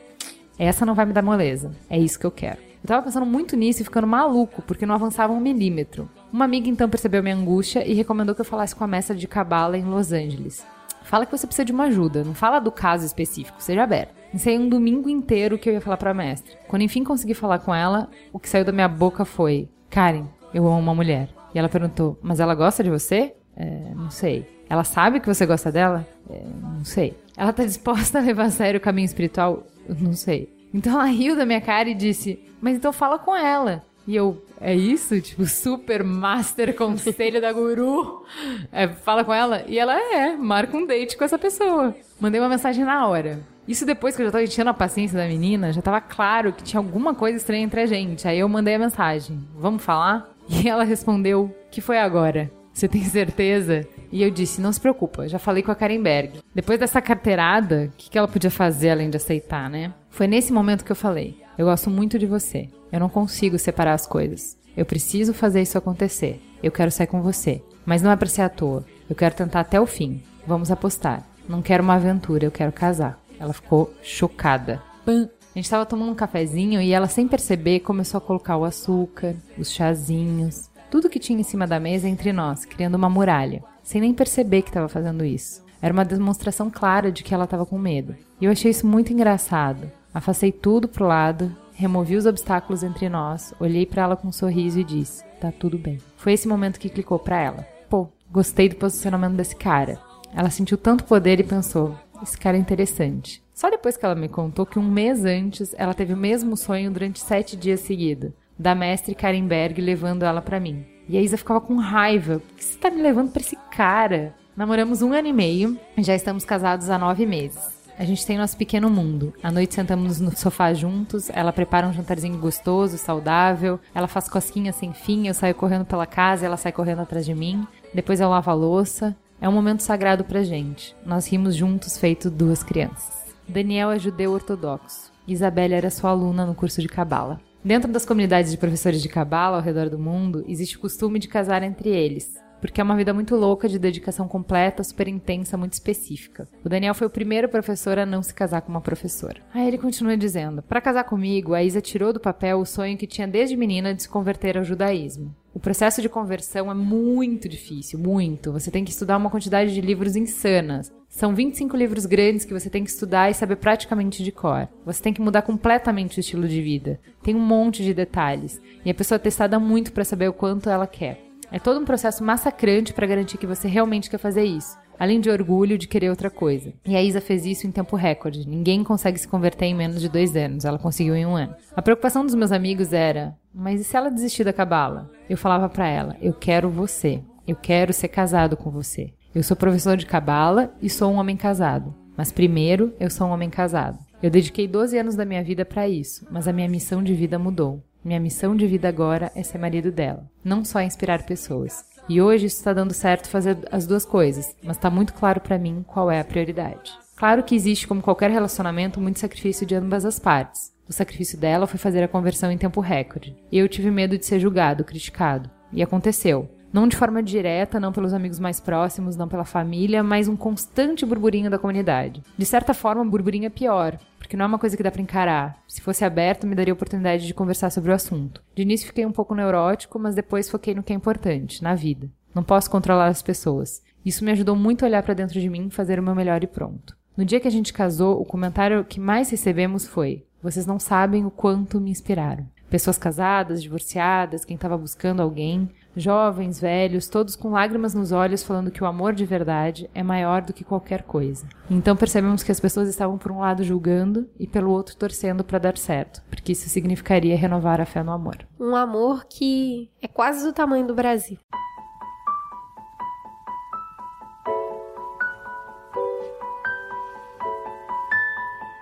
Essa não vai me dar moleza. É isso que eu quero. Eu tava pensando muito nisso e ficando maluco, porque não avançava um milímetro. Uma amiga então percebeu minha angústia e recomendou que eu falasse com a mestra de cabala em Los Angeles. Fala que você precisa de uma ajuda, não fala do caso específico, seja aberto. Ensaiei um domingo inteiro que eu ia falar pra mestra. Quando enfim consegui falar com ela, o que saiu da minha boca foi: Karen, eu amo uma mulher. E ela perguntou: Mas ela gosta de você? É, não sei. Ela sabe que você gosta dela? É, não sei. Ela tá disposta a levar a sério o caminho espiritual? Não sei. Então ela riu da minha cara e disse: Mas então fala com ela. E eu, é isso? Tipo, super master conselho da guru. É, fala com ela. E ela é, marca um date com essa pessoa. Mandei uma mensagem na hora. Isso depois que eu já tava enchendo a paciência da menina, já tava claro que tinha alguma coisa estranha entre a gente. Aí eu mandei a mensagem: Vamos falar? E ela respondeu: Que foi agora? Você tem certeza? E eu disse: Não se preocupa, já falei com a Karen Berg. Depois dessa carteirada, o que, que ela podia fazer além de aceitar, né? Foi nesse momento que eu falei: Eu gosto muito de você. Eu não consigo separar as coisas. Eu preciso fazer isso acontecer. Eu quero sair com você. Mas não é pra ser à toa. Eu quero tentar até o fim. Vamos apostar. Não quero uma aventura, eu quero casar. Ela ficou chocada. Pã. A gente tava tomando um cafezinho e ela, sem perceber, começou a colocar o açúcar, os chazinhos, tudo que tinha em cima da mesa entre nós, criando uma muralha, sem nem perceber que estava fazendo isso. Era uma demonstração clara de que ela estava com medo. E eu achei isso muito engraçado. Afastei tudo pro lado, removi os obstáculos entre nós, olhei para ela com um sorriso e disse: "Tá tudo bem". Foi esse momento que clicou para ela. Pô, gostei do posicionamento desse cara. Ela sentiu tanto poder e pensou: esse cara é interessante. Só depois que ela me contou que um mês antes ela teve o mesmo sonho durante sete dias seguidos, da mestre Karenberg levando ela pra mim. E a Isa ficava com raiva. Por que você tá me levando pra esse cara? Namoramos um ano e meio já estamos casados há nove meses. A gente tem nosso pequeno mundo. À noite sentamos no sofá juntos, ela prepara um jantarzinho gostoso, saudável, ela faz cosquinhas sem fim, eu saio correndo pela casa, ela sai correndo atrás de mim. Depois eu lavo a louça. É um momento sagrado pra gente. Nós rimos juntos, feito duas crianças. Daniel é judeu ortodoxo. Isabelle era sua aluna no curso de Cabala. Dentro das comunidades de professores de Cabala ao redor do mundo, existe o costume de casar entre eles, porque é uma vida muito louca de dedicação completa, super intensa, muito específica. O Daniel foi o primeiro professor a não se casar com uma professora. Aí ele continua dizendo: Para casar comigo, a Isa tirou do papel o sonho que tinha desde menina de se converter ao judaísmo. O processo de conversão é muito difícil, muito. Você tem que estudar uma quantidade de livros insanas. São 25 livros grandes que você tem que estudar e saber praticamente de cor. Você tem que mudar completamente o estilo de vida. Tem um monte de detalhes. E a pessoa é testada muito para saber o quanto ela quer. É todo um processo massacrante para garantir que você realmente quer fazer isso. Além de orgulho de querer outra coisa. E a Isa fez isso em tempo recorde. Ninguém consegue se converter em menos de dois anos. Ela conseguiu em um ano. A preocupação dos meus amigos era: mas e se ela desistir da cabala? Eu falava para ela: eu quero você. Eu quero ser casado com você. Eu sou professor de cabala e sou um homem casado. Mas primeiro, eu sou um homem casado. Eu dediquei 12 anos da minha vida para isso, mas a minha missão de vida mudou. Minha missão de vida agora é ser marido dela, não só inspirar pessoas. E hoje isso está dando certo fazer as duas coisas, mas está muito claro para mim qual é a prioridade. Claro que existe, como qualquer relacionamento, muito sacrifício de ambas as partes. O sacrifício dela foi fazer a conversão em tempo recorde. E eu tive medo de ser julgado, criticado. E aconteceu. Não de forma direta, não pelos amigos mais próximos, não pela família, mas um constante burburinho da comunidade. De certa forma, burburinho é pior, porque não é uma coisa que dá pra encarar. Se fosse aberto, me daria oportunidade de conversar sobre o assunto. De início fiquei um pouco neurótico, mas depois foquei no que é importante, na vida. Não posso controlar as pessoas. Isso me ajudou muito a olhar para dentro de mim, fazer o meu melhor e pronto. No dia que a gente casou, o comentário que mais recebemos foi: Vocês não sabem o quanto me inspiraram. Pessoas casadas, divorciadas, quem estava buscando alguém, jovens, velhos, todos com lágrimas nos olhos falando que o amor de verdade é maior do que qualquer coisa. Então percebemos que as pessoas estavam por um lado julgando e pelo outro torcendo para dar certo, porque isso significaria renovar a fé no amor. Um amor que é quase do tamanho do Brasil.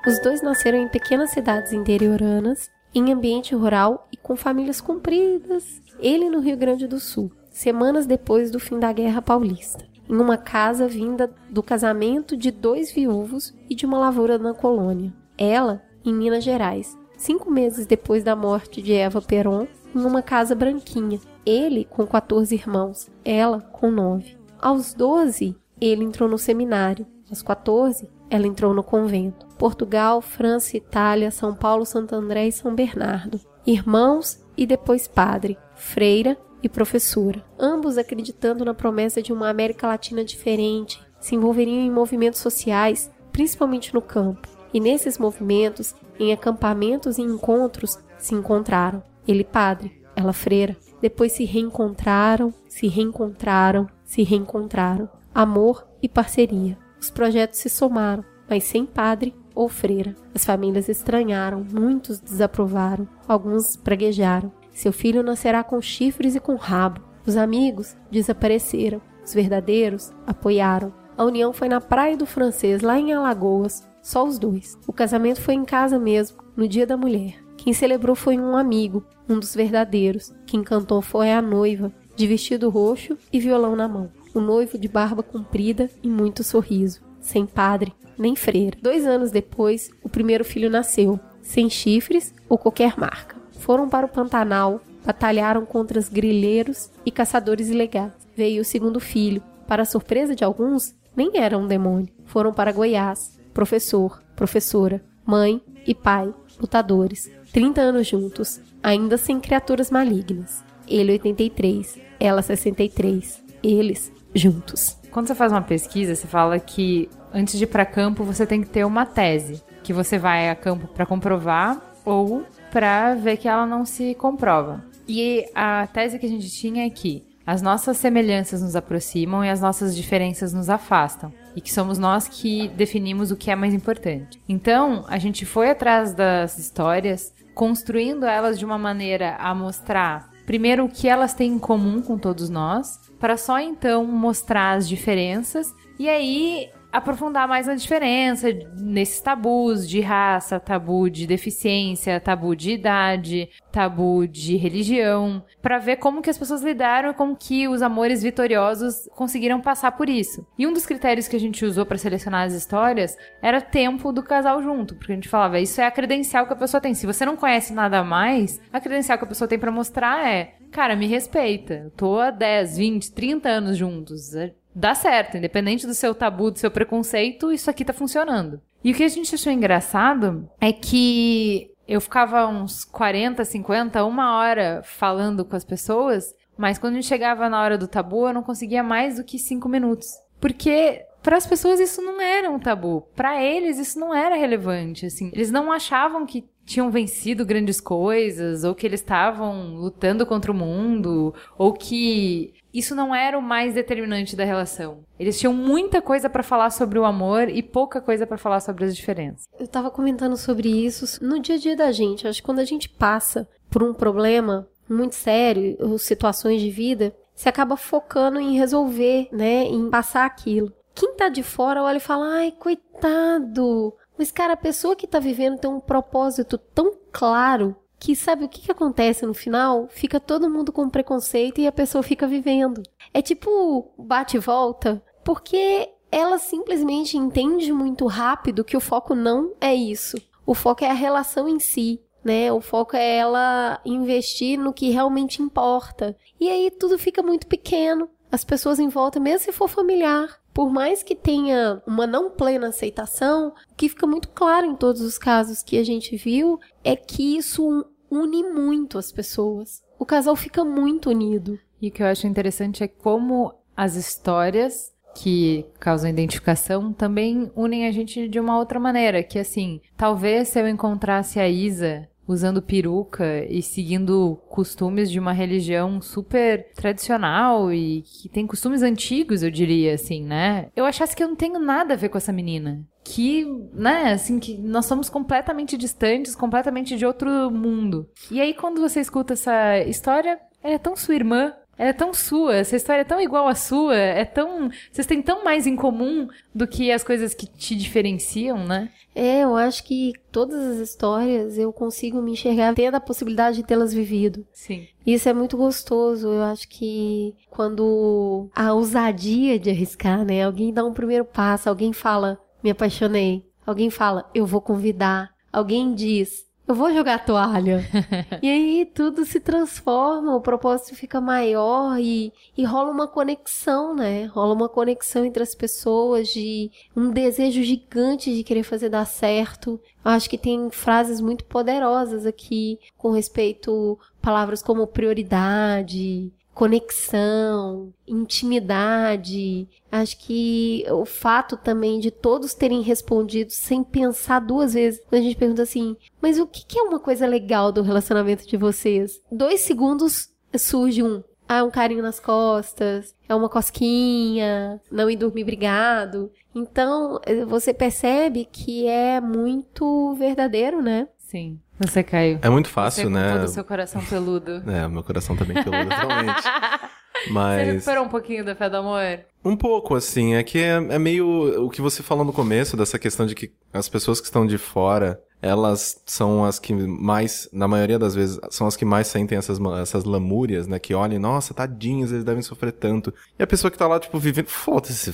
Os dois nasceram em pequenas cidades interioranas, em ambiente rural e com famílias compridas. Ele no Rio Grande do Sul, semanas depois do fim da Guerra Paulista, em uma casa vinda do casamento de dois viúvos e de uma lavoura na colônia. Ela, em Minas Gerais, cinco meses depois da morte de Eva Peron, em uma casa branquinha. Ele com 14 irmãos, ela com 9. Aos 12, ele entrou no seminário. Aos 14, ela entrou no convento. Portugal, França, Itália, São Paulo, Santo André e São Bernardo. Irmãos e depois padre, freira e professora. Ambos acreditando na promessa de uma América Latina diferente, se envolveriam em movimentos sociais, principalmente no campo. E nesses movimentos, em acampamentos e encontros, se encontraram. Ele padre, ela freira. Depois se reencontraram, se reencontraram, se reencontraram. Amor e parceria. Os projetos se somaram, mas sem padre ou freira. As famílias estranharam, muitos desaprovaram, alguns praguejaram. Seu filho nascerá com chifres e com rabo. Os amigos desapareceram. Os verdadeiros apoiaram. A união foi na Praia do Francês, lá em Alagoas. Só os dois. O casamento foi em casa mesmo, no Dia da Mulher. Quem celebrou foi um amigo, um dos verdadeiros. Quem cantou foi a noiva, de vestido roxo e violão na mão. O noivo de barba comprida e muito sorriso. Sem padre, nem freira. Dois anos depois, o primeiro filho nasceu, sem chifres ou qualquer marca. Foram para o Pantanal, batalharam contra os grileiros e caçadores ilegais. Veio o segundo filho. Para surpresa de alguns, nem era um demônio. Foram para Goiás. Professor, professora, mãe e pai, lutadores. 30 anos juntos, ainda sem criaturas malignas. Ele 83, ela 63. Eles juntos. Quando você faz uma pesquisa, você fala que antes de ir para campo você tem que ter uma tese, que você vai a campo para comprovar ou para ver que ela não se comprova. E a tese que a gente tinha é que as nossas semelhanças nos aproximam e as nossas diferenças nos afastam. E que somos nós que definimos o que é mais importante. Então, a gente foi atrás das histórias, construindo elas de uma maneira a mostrar, primeiro, o que elas têm em comum com todos nós, para só então mostrar as diferenças. E aí aprofundar mais na diferença nesses tabus de raça, tabu de deficiência, tabu de idade, tabu de religião, para ver como que as pessoas lidaram com que os amores vitoriosos conseguiram passar por isso. E um dos critérios que a gente usou para selecionar as histórias era tempo do casal junto, porque a gente falava, isso é a credencial que a pessoa tem. Se você não conhece nada mais, a credencial que a pessoa tem para mostrar é, cara, me respeita. Eu tô há 10, 20, 30 anos juntos dá certo, independente do seu tabu, do seu preconceito, isso aqui tá funcionando. E o que a gente achou engraçado é que eu ficava uns 40, 50, uma hora falando com as pessoas, mas quando a gente chegava na hora do tabu, eu não conseguia mais do que cinco minutos. Porque para as pessoas isso não era um tabu. Para eles isso não era relevante, assim. Eles não achavam que tinham vencido grandes coisas, ou que eles estavam lutando contra o mundo, ou que isso não era o mais determinante da relação. Eles tinham muita coisa para falar sobre o amor e pouca coisa para falar sobre as diferenças. Eu tava comentando sobre isso no dia a dia da gente. Acho que quando a gente passa por um problema muito sério, ou situações de vida, você acaba focando em resolver, né, em passar aquilo. Quem tá de fora olha e fala: "Ai, coitado". Mas cara, a pessoa que tá vivendo tem um propósito tão claro que sabe o que, que acontece no final? Fica todo mundo com preconceito e a pessoa fica vivendo. É tipo bate e volta, porque ela simplesmente entende muito rápido que o foco não é isso. O foco é a relação em si, né? O foco é ela investir no que realmente importa. E aí tudo fica muito pequeno. As pessoas em volta, mesmo se for familiar, por mais que tenha uma não plena aceitação, o que fica muito claro em todos os casos que a gente viu é que isso une muito as pessoas. O casal fica muito unido. E o que eu acho interessante é como as histórias que causam identificação também unem a gente de uma outra maneira, que assim, talvez se eu encontrasse a Isa usando peruca e seguindo costumes de uma religião super tradicional e que tem costumes antigos, eu diria assim, né? Eu achasse que eu não tenho nada a ver com essa menina. Que, né, assim, que nós somos completamente distantes, completamente de outro mundo. E aí, quando você escuta essa história, ela é tão sua irmã, ela é tão sua, essa história é tão igual à sua, é tão. Vocês têm tão mais em comum do que as coisas que te diferenciam, né? É, eu acho que todas as histórias eu consigo me enxergar tendo a possibilidade de tê-las vivido. Sim. Isso é muito gostoso. Eu acho que quando a ousadia de arriscar, né? Alguém dá um primeiro passo, alguém fala, me apaixonei. Alguém fala, eu vou convidar. Alguém diz, eu vou jogar a toalha. e aí tudo se transforma, o propósito fica maior e, e rola uma conexão, né? Rola uma conexão entre as pessoas de um desejo gigante de querer fazer dar certo. Eu acho que tem frases muito poderosas aqui com respeito palavras como prioridade, conexão, intimidade. Acho que o fato também de todos terem respondido sem pensar duas vezes. A gente pergunta assim, mas o que que é uma coisa legal do relacionamento de vocês? Dois segundos surge um. Ah, um carinho nas costas, é uma cosquinha, não ir dormir brigado. Então, eh, você percebe que é muito verdadeiro, né? Sim. Você caiu. É muito Você fácil, com né? todo o seu coração peludo. É, meu coração tá bem peludo atualmente. Você Mas. recuperou um pouquinho da fé do amor? Um pouco, assim. É que é, é meio o que você falou no começo, dessa questão de que as pessoas que estão de fora, elas são as que mais, na maioria das vezes, são as que mais sentem essas, essas lamúrias, né? Que olhem, nossa, tadinhos, eles devem sofrer tanto. E a pessoa que tá lá, tipo, vivendo, foda-se,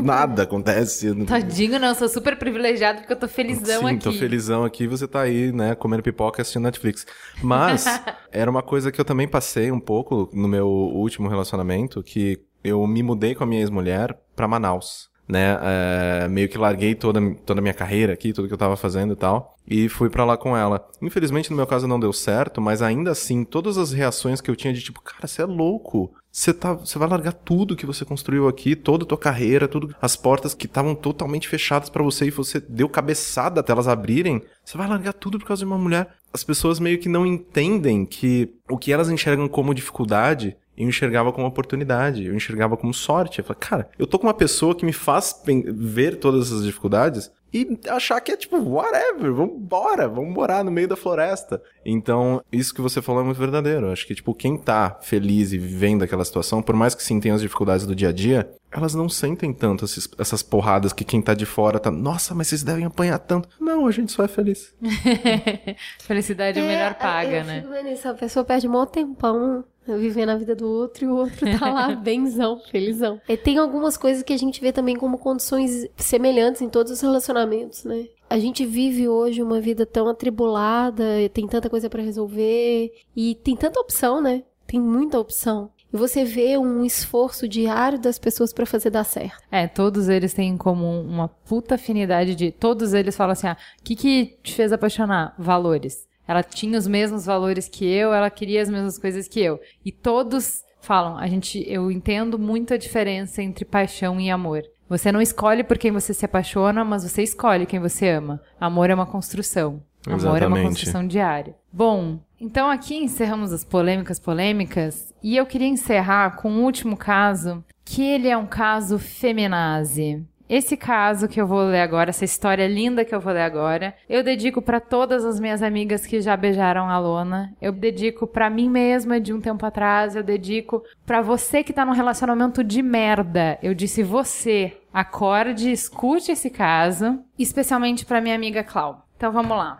nada acontece. Tadinho, não, eu sou super privilegiado porque eu tô felizão Sim, aqui. tô felizão aqui, você tá aí, né, comendo pipoca e assistindo Netflix. Mas, era uma coisa que eu também passei um pouco no meu último relacionamento, que eu me mudei com a minha ex-mulher pra Manaus. Né, é, meio que larguei toda, toda a minha carreira aqui, tudo que eu tava fazendo e tal, e fui pra lá com ela. Infelizmente, no meu caso não deu certo, mas ainda assim, todas as reações que eu tinha de tipo, cara, você é louco. Você tá, você vai largar tudo que você construiu aqui, toda a tua carreira, tudo, as portas que estavam totalmente fechadas pra você e você deu cabeçada até elas abrirem. Você vai largar tudo por causa de uma mulher. As pessoas meio que não entendem que o que elas enxergam como dificuldade eu enxergava como oportunidade, eu enxergava como sorte. Eu falei, cara, eu tô com uma pessoa que me faz ver todas essas dificuldades e achar que é tipo, whatever, vambora, vamos morar no meio da floresta. Então, isso que você falou é muito verdadeiro. Eu Acho que, tipo, quem tá feliz e vivendo aquela situação, por mais que sim tenha as dificuldades do dia a dia, elas não sentem tanto esses- essas porradas que quem tá de fora tá, nossa, mas vocês devem apanhar tanto. Não, a gente só é feliz. Felicidade é, melhor paga, eu né? Fico vendo isso, a pessoa perde mó tempão vivendo a vida do outro e o outro tá lá benzão, felizão. E tem algumas coisas que a gente vê também como condições semelhantes em todos os relacionamentos, né? A gente vive hoje uma vida tão atribulada, e tem tanta coisa pra resolver e tem tanta opção, né? Tem muita opção. E você vê um esforço diário das pessoas pra fazer dar certo. É, todos eles têm em comum uma puta afinidade de. Todos eles falam assim: ah, o que, que te fez apaixonar? Valores. Ela tinha os mesmos valores que eu, ela queria as mesmas coisas que eu. E todos falam: a gente, eu entendo muito a diferença entre paixão e amor. Você não escolhe por quem você se apaixona, mas você escolhe quem você ama. Amor é uma construção. Amor é uma Exatamente. construção diária. Bom, então aqui encerramos as polêmicas polêmicas e eu queria encerrar com um último caso, que ele é um caso feminazi. Esse caso que eu vou ler agora, essa história linda que eu vou ler agora, eu dedico para todas as minhas amigas que já beijaram a lona. Eu dedico para mim mesma de um tempo atrás, eu dedico para você que tá num relacionamento de merda. Eu disse você, acorde, escute esse caso, especialmente para minha amiga Clau. Então vamos lá.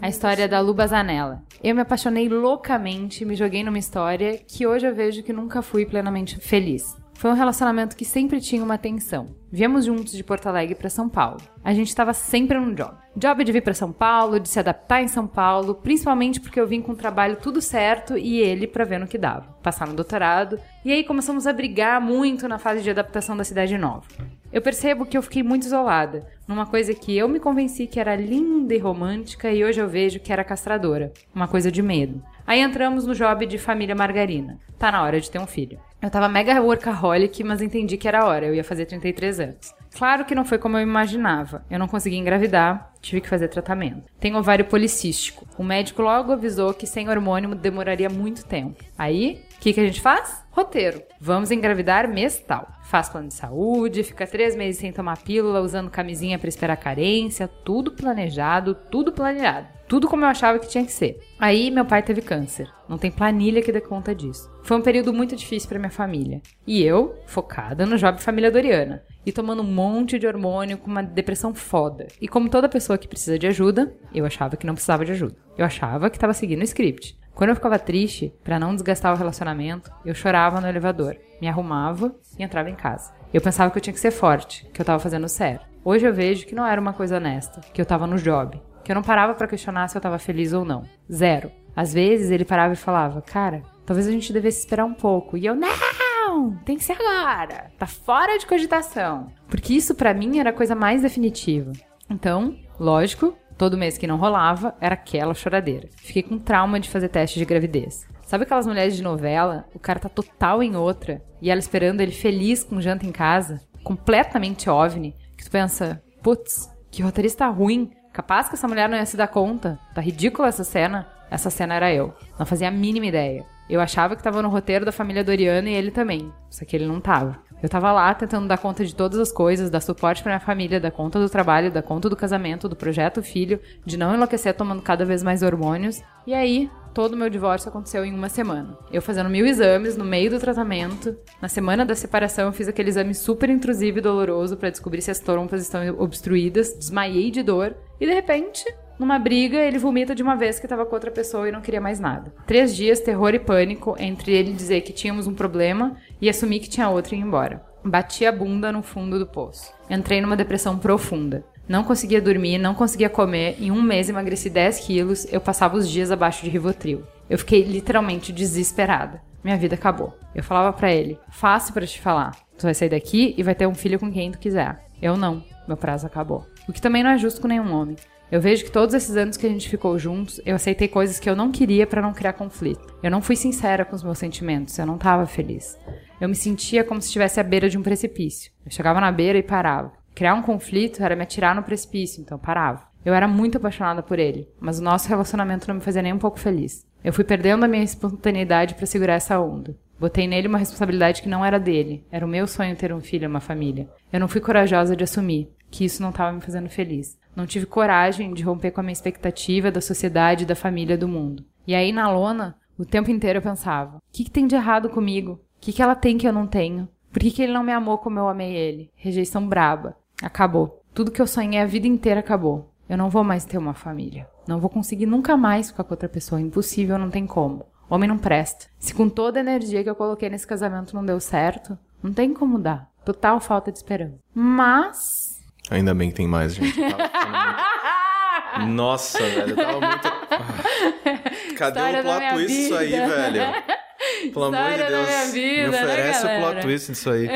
A história da Lu Bazanella. Eu me apaixonei loucamente, me joguei numa história que hoje eu vejo que nunca fui plenamente feliz. Foi um relacionamento que sempre tinha uma tensão. Viemos juntos de Porto Alegre para São Paulo. A gente estava sempre num job. Job de vir para São Paulo, de se adaptar em São Paulo, principalmente porque eu vim com o trabalho tudo certo e ele para ver no que dava. Passar no doutorado. E aí começamos a brigar muito na fase de adaptação da cidade nova. Eu percebo que eu fiquei muito isolada, numa coisa que eu me convenci que era linda e romântica e hoje eu vejo que era castradora, uma coisa de medo. Aí entramos no job de família margarina. Tá na hora de ter um filho. Eu tava mega workaholic, mas entendi que era hora, eu ia fazer 33 anos. Claro que não foi como eu imaginava. Eu não consegui engravidar, tive que fazer tratamento. Tenho ovário policístico. O médico logo avisou que sem hormônio demoraria muito tempo. Aí, que, que a gente faz? Roteiro. Vamos engravidar mês tal. Faz plano de saúde, fica três meses sem tomar pílula, usando camisinha pra esperar carência, tudo planejado, tudo planejado. Tudo como eu achava que tinha que ser. Aí meu pai teve câncer. Não tem planilha que dê conta disso. Foi um período muito difícil pra minha família. E eu, focada no job família Doriana. E tomando um monte de hormônio com uma depressão foda. E como toda pessoa que precisa de ajuda, eu achava que não precisava de ajuda. Eu achava que tava seguindo o script. Quando eu ficava triste, pra não desgastar o relacionamento, eu chorava no elevador, me arrumava e entrava em casa. Eu pensava que eu tinha que ser forte, que eu tava fazendo sério. Hoje eu vejo que não era uma coisa honesta, que eu tava no job, que eu não parava pra questionar se eu tava feliz ou não. Zero. Às vezes ele parava e falava: "Cara, talvez a gente devesse esperar um pouco". E eu: "Não, tem que ser agora. Tá fora de cogitação". Porque isso pra mim era a coisa mais definitiva. Então, lógico, todo mês que não rolava era aquela choradeira. Fiquei com trauma de fazer teste de gravidez. Sabe aquelas mulheres de novela? O cara tá total em outra e ela esperando ele feliz com janta em casa, completamente ovni, que tu pensa, putz, que roteirista ruim. Capaz que essa mulher não ia se dar conta. Tá ridícula essa cena. Essa cena era eu. Não fazia a mínima ideia. Eu achava que tava no roteiro da família Doriana e ele também. Só que ele não tava. Eu tava lá tentando dar conta de todas as coisas, dar suporte pra minha família, dar conta do trabalho, dar conta do casamento, do projeto filho, de não enlouquecer tomando cada vez mais hormônios. E aí, todo o meu divórcio aconteceu em uma semana. Eu fazendo mil exames no meio do tratamento. Na semana da separação, eu fiz aquele exame super intrusivo e doloroso pra descobrir se as trompas estão obstruídas. Desmaiei de dor. E de repente, numa briga, ele vomita de uma vez que tava com outra pessoa e não queria mais nada. Três dias, terror e pânico entre ele dizer que tínhamos um problema e assumir que tinha outro e ir embora. Bati a bunda no fundo do poço. Entrei numa depressão profunda. Não conseguia dormir, não conseguia comer. Em um mês emagreci 10 quilos. Eu passava os dias abaixo de Rivotril. Eu fiquei literalmente desesperada. Minha vida acabou. Eu falava pra ele: fácil pra te falar. Tu vai sair daqui e vai ter um filho com quem tu quiser. Eu não. Meu prazo acabou. O que também não é justo com nenhum homem. Eu vejo que todos esses anos que a gente ficou juntos, eu aceitei coisas que eu não queria pra não criar conflito. Eu não fui sincera com os meus sentimentos, eu não tava feliz. Eu me sentia como se estivesse à beira de um precipício. Eu chegava na beira e parava. Criar um conflito era me atirar no precipício, então parava. Eu era muito apaixonada por ele, mas o nosso relacionamento não me fazia nem um pouco feliz. Eu fui perdendo a minha espontaneidade pra segurar essa onda. Botei nele uma responsabilidade que não era dele. Era o meu sonho ter um filho e uma família. Eu não fui corajosa de assumir que isso não estava me fazendo feliz. Não tive coragem de romper com a minha expectativa da sociedade, da família, do mundo. E aí, na lona, o tempo inteiro eu pensava: o que, que tem de errado comigo? O que, que ela tem que eu não tenho? Por que, que ele não me amou como eu amei ele? Rejeição braba. Acabou. Tudo que eu sonhei a vida inteira acabou. Eu não vou mais ter uma família. Não vou conseguir nunca mais ficar com outra pessoa. Impossível, não tem como. Homem não presta. Se com toda a energia que eu coloquei nesse casamento não deu certo, não tem como dar. Total falta de esperança. Mas. Ainda bem que tem mais, gente. Muito- Nossa, velho, eu tava muito. Ah. Cadê História o plot twist disso aí, velho? Pelo amor de Deus. vida, me né, oferece o galera? plot twist disso aí.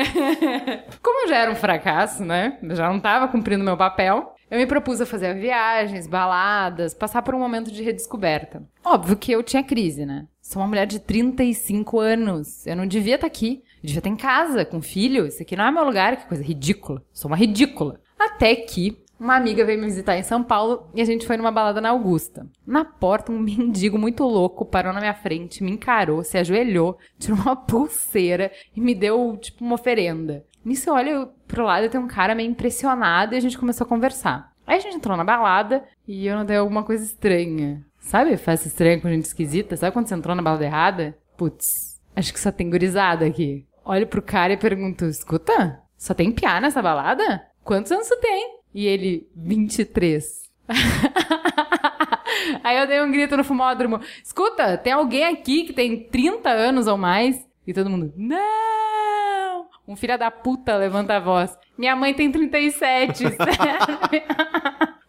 Como eu já era um fracasso, né? Eu já não tava cumprindo meu papel. Eu me propus a fazer viagens, baladas, passar por um momento de redescoberta. Óbvio que eu tinha crise, né? Sou uma mulher de 35 anos. Eu não devia estar aqui. Eu devia estar em casa, com filho. Isso aqui não é meu lugar, que coisa ridícula. Sou uma ridícula. Até que uma amiga veio me visitar em São Paulo e a gente foi numa balada na Augusta. Na porta, um mendigo muito louco parou na minha frente, me encarou, se ajoelhou, tirou uma pulseira e me deu, tipo, uma oferenda. Nisso eu olho pro lado e tem um cara meio impressionado e a gente começou a conversar. Aí a gente entrou na balada e eu notei alguma coisa estranha. Sabe festa estranha com gente esquisita? Sabe quando você entrou na balada errada? Putz, acho que só tem gurizada aqui. Olho pro cara e pergunto, escuta, só tem piá nessa balada? Quantos anos você tem? E ele, 23. Aí eu dei um grito no fumódromo, escuta, tem alguém aqui que tem 30 anos ou mais? E todo mundo, não! Um filho da puta levanta a voz. Minha mãe tem 37.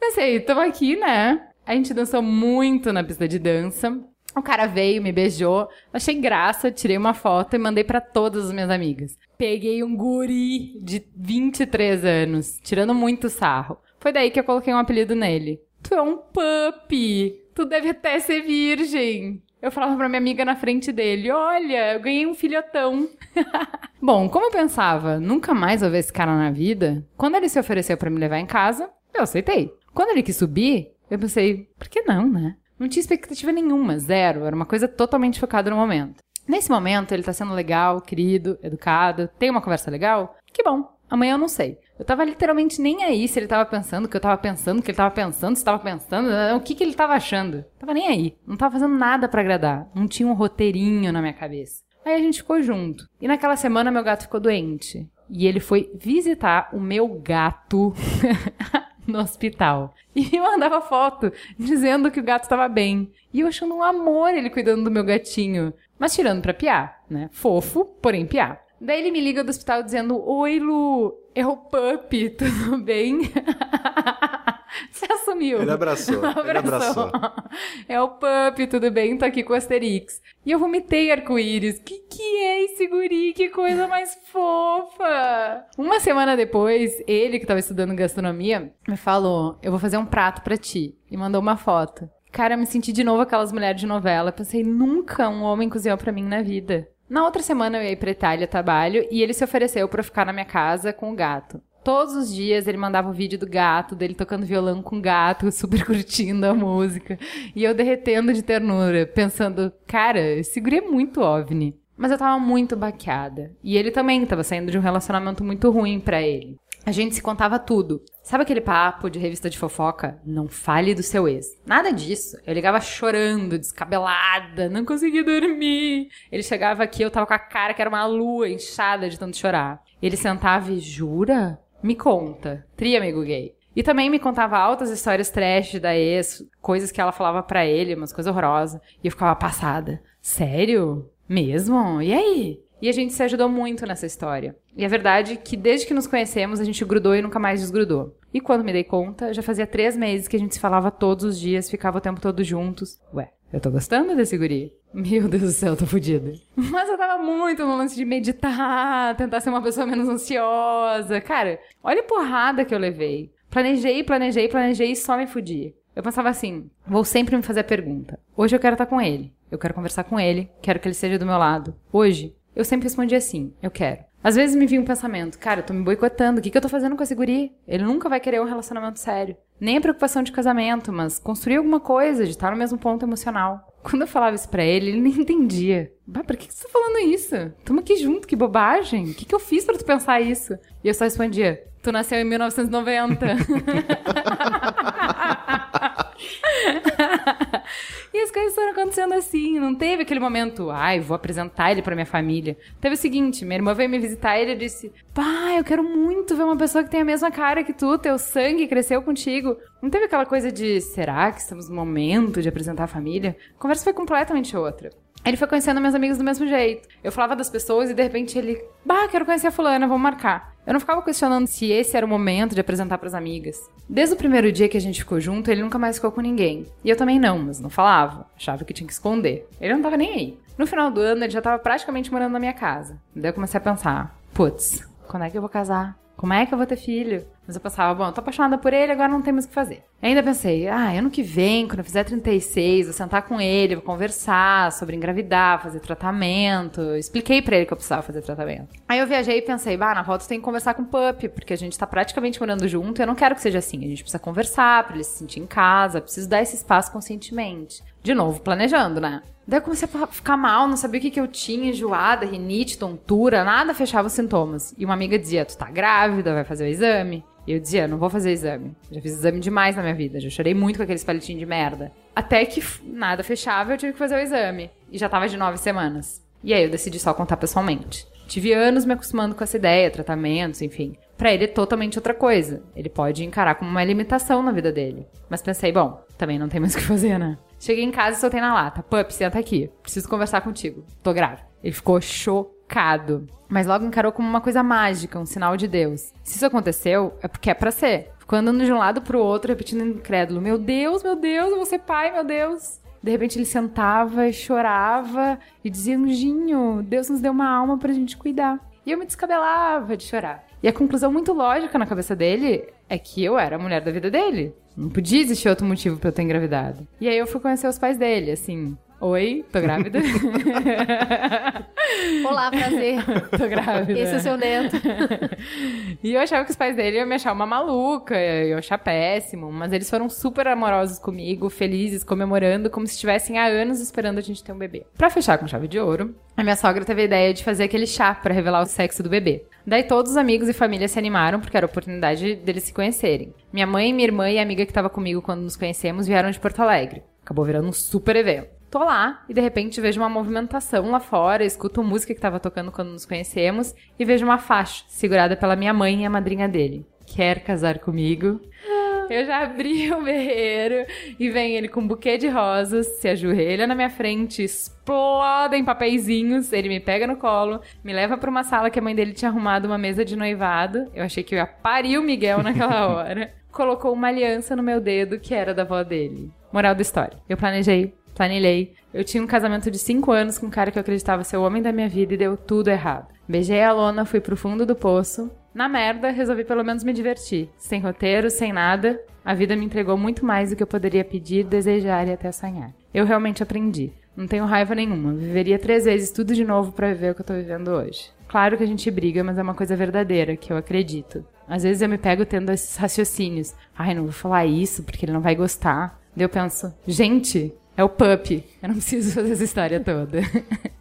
Pensei, tamo aqui, né? A gente dançou muito na pista de dança. O cara veio, me beijou. Achei graça, tirei uma foto e mandei pra todas as minhas amigas. Peguei um guri de 23 anos, tirando muito sarro. Foi daí que eu coloquei um apelido nele. Tu é um puppy. Tu deve até ser virgem. Eu falava pra minha amiga na frente dele: Olha, eu ganhei um filhotão. Bom, como eu pensava, nunca mais vou ver esse cara na vida, quando ele se ofereceu pra me levar em casa, eu aceitei. Quando ele quis subir, eu pensei: por que não, né? Não tinha expectativa nenhuma, zero. Era uma coisa totalmente focada no momento. Nesse momento, ele tá sendo legal, querido, educado, tem uma conversa legal? Que bom. Amanhã eu não sei. Eu tava literalmente nem aí se ele tava pensando o que eu tava pensando, o que ele tava pensando, se tava pensando, eh, o que que ele tava achando. Tava nem aí. Não tava fazendo nada pra agradar. Não tinha um roteirinho na minha cabeça. Aí a gente ficou junto. E naquela semana meu gato ficou doente. E ele foi visitar o meu gato no hospital. E me mandava foto dizendo que o gato estava bem. E eu achando um amor ele cuidando do meu gatinho. Mas tirando pra piar, né? Fofo, porém piar. Daí ele me liga do hospital dizendo: Oi, Lu, é o Pup, tudo bem? Você assumiu. Ele abraçou, ele abraçou. É o Pup, tudo bem? Tô aqui com o Asterix. E eu vomitei arco-íris. Que que é esse guri? Que coisa mais fofa! Uma semana depois, ele que tava estudando gastronomia, me falou: Eu vou fazer um prato pra ti. E mandou uma foto. Cara, eu me senti de novo aquelas mulheres de novela. Pensei, nunca um homem cozinhou pra mim na vida. Na outra semana eu ia pra Itália trabalho e ele se ofereceu pra ficar na minha casa com o gato. Todos os dias ele mandava o vídeo do gato, dele tocando violão com o gato, super curtindo a música. E eu derretendo de ternura, pensando, cara, esse guri é muito ovni. Mas eu tava muito baqueada. E ele também tava saindo de um relacionamento muito ruim pra ele. A gente se contava tudo. Sabe aquele papo de revista de fofoca? Não fale do seu ex. Nada disso. Eu ligava chorando, descabelada, não conseguia dormir. Ele chegava aqui, eu tava com a cara que era uma lua inchada de tanto chorar. Ele sentava e jura? Me conta. Tri amigo gay. E também me contava altas histórias trash da ex, coisas que ela falava pra ele, umas coisas horrorosas. E eu ficava passada. Sério? Mesmo? E aí? E a gente se ajudou muito nessa história. E a verdade é que desde que nos conhecemos, a gente grudou e nunca mais desgrudou. E quando me dei conta, já fazia três meses que a gente se falava todos os dias, ficava o tempo todo juntos. Ué, eu tô gostando desse guri. Meu Deus do céu, tô fodida. Mas eu tava muito no lance de meditar, tentar ser uma pessoa menos ansiosa. Cara, olha a porrada que eu levei. Planejei, planejei, planejei e só me fudi. Eu pensava assim, vou sempre me fazer a pergunta. Hoje eu quero estar com ele. Eu quero conversar com ele, quero que ele esteja do meu lado. Hoje, eu sempre respondi assim, eu quero. Às vezes me vinha um pensamento, cara, eu tô me boicotando, o que, que eu tô fazendo com esse guri? Ele nunca vai querer um relacionamento sério. Nem a preocupação de casamento, mas construir alguma coisa, de estar no mesmo ponto emocional. Quando eu falava isso pra ele, ele nem entendia. Bah, por que, que você tá falando isso? Tamo aqui junto, que bobagem. O que, que eu fiz pra tu pensar isso? E eu só respondia, tu nasceu em 1990. e as coisas foram acontecendo assim. Não teve aquele momento, ai, vou apresentar ele pra minha família. Teve o seguinte: minha irmã veio me visitar e ele disse: Pai, eu quero muito ver uma pessoa que tem a mesma cara que tu, teu sangue cresceu contigo. Não teve aquela coisa de, será que estamos no momento de apresentar a família? A conversa foi completamente outra. Ele foi conhecendo meus amigos do mesmo jeito. Eu falava das pessoas e de repente ele, bah, quero conhecer a fulana, vamos marcar. Eu não ficava questionando se esse era o momento de apresentar pras amigas. Desde o primeiro dia que a gente ficou junto, ele nunca mais ficou com ninguém. E eu também não, mas não falava. Achava que tinha que esconder. Ele não tava nem aí. No final do ano, ele já tava praticamente morando na minha casa. Daí eu comecei a pensar, putz, quando é que eu vou casar? Como é que eu vou ter filho? Mas eu pensava, bom, eu tô apaixonada por ele, agora não tem mais o que fazer. E ainda pensei, ah, ano que vem, quando eu fizer 36, vou sentar com ele, vou conversar sobre engravidar, fazer tratamento. Expliquei pra ele que eu precisava fazer tratamento. Aí eu viajei e pensei, bah, na volta tem que conversar com o Pup, porque a gente tá praticamente morando junto e eu não quero que seja assim. A gente precisa conversar pra ele se sentir em casa, preciso dar esse espaço conscientemente. De novo, planejando, né? Daí eu comecei a ficar mal, não sabia o que, que eu tinha, enjoada, rinite, tontura, nada fechava os sintomas. E uma amiga dizia, tu tá grávida, vai fazer o exame. E eu dizia, não vou fazer exame. Já fiz exame demais na minha vida, já chorei muito com aqueles palitinhos de merda. Até que nada fechava, eu tive que fazer o exame. E já tava de nove semanas. E aí eu decidi só contar pessoalmente. Tive anos me acostumando com essa ideia, tratamentos, enfim. Pra ele é totalmente outra coisa. Ele pode encarar como uma limitação na vida dele. Mas pensei, bom, também não tem mais o que fazer, né? Cheguei em casa e soltei na lata. Pup, senta aqui. Preciso conversar contigo. Tô grávida. Ele ficou chocado. Mas logo encarou como uma coisa mágica, um sinal de Deus. Se isso aconteceu, é porque é pra ser. Ficou andando de um lado pro outro, repetindo incrédulo: Meu Deus, meu Deus, eu vou ser pai, meu Deus. De repente ele sentava e chorava e dizia: Anjinho, Deus nos deu uma alma pra gente cuidar. E eu me descabelava de chorar. E a conclusão muito lógica na cabeça dele é que eu era a mulher da vida dele. Não podia existir outro motivo pra eu ter engravidado. E aí eu fui conhecer os pais dele, assim. Oi, tô grávida. Olá, prazer. tô grávida. Esse é o seu neto. E eu achava que os pais dele iam me achar uma maluca, iam achar péssimo, mas eles foram super amorosos comigo, felizes, comemorando, como se estivessem há anos esperando a gente ter um bebê. Pra fechar com chave de ouro, a minha sogra teve a ideia de fazer aquele chá pra revelar o sexo do bebê. Daí todos os amigos e família se animaram, porque era a oportunidade deles se conhecerem. Minha mãe, minha irmã e a amiga que tava comigo quando nos conhecemos vieram de Porto Alegre. Acabou virando um super evento. Tô lá e de repente vejo uma movimentação lá fora, escuto música que tava tocando quando nos conhecemos e vejo uma faixa segurada pela minha mãe e a madrinha dele. Quer casar comigo? Eu já abri o berreiro e vem ele com um buquê de rosas, se ajoelha na minha frente, explodem papeizinhos, ele me pega no colo, me leva pra uma sala que a mãe dele tinha arrumado uma mesa de noivado. Eu achei que eu ia parir o Miguel naquela hora. Colocou uma aliança no meu dedo que era da avó dele. Moral da história. Eu planejei, planilhei. Eu tinha um casamento de 5 anos com um cara que eu acreditava ser o homem da minha vida e deu tudo errado. Beijei a lona, fui pro fundo do poço. Na merda, resolvi pelo menos me divertir. Sem roteiro, sem nada. A vida me entregou muito mais do que eu poderia pedir, desejar e até sonhar. Eu realmente aprendi. Não tenho raiva nenhuma. Viveria três vezes tudo de novo pra viver o que eu tô vivendo hoje. Claro que a gente briga, mas é uma coisa verdadeira, que eu acredito. Às vezes eu me pego tendo esses raciocínios. Ai, não vou falar isso porque ele não vai gostar. Daí eu penso, gente, é o pup. Eu não preciso fazer essa história toda.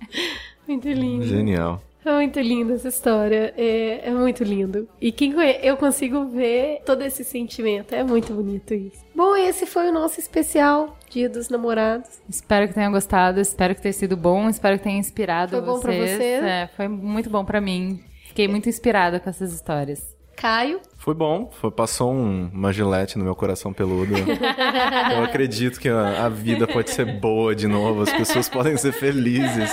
Muito lindo. Genial. É muito linda essa história. É, é muito lindo. E quem conhece, eu consigo ver todo esse sentimento. É muito bonito isso. Bom, esse foi o nosso especial Dia dos Namorados. espero que tenham gostado, espero que tenha sido bom, espero que tenha inspirado Foi bom pra vocês. você? É, foi muito bom pra mim. Fiquei muito inspirada com essas histórias. Caio. Foi bom, foi, passou um- uma gilete no meu coração peludo. Eu acredito que a, a vida pode ser boa de novo, as pessoas podem ser felizes.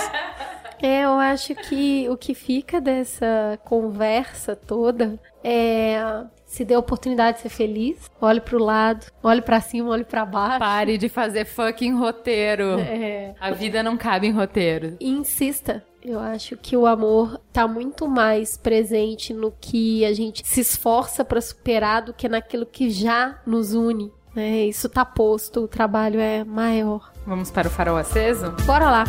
É, eu acho que o que fica dessa conversa toda é se dê a oportunidade de ser feliz, olhe pro lado, olhe pra cima, olhe pra baixo. Pare de fazer fucking roteiro. É, A vida não cabe em roteiro. e insista. Eu acho que o amor tá muito mais presente no que a gente se esforça pra superar do que naquilo que já nos une. né? Isso tá posto, o trabalho é maior. Vamos para o farol aceso? Bora lá!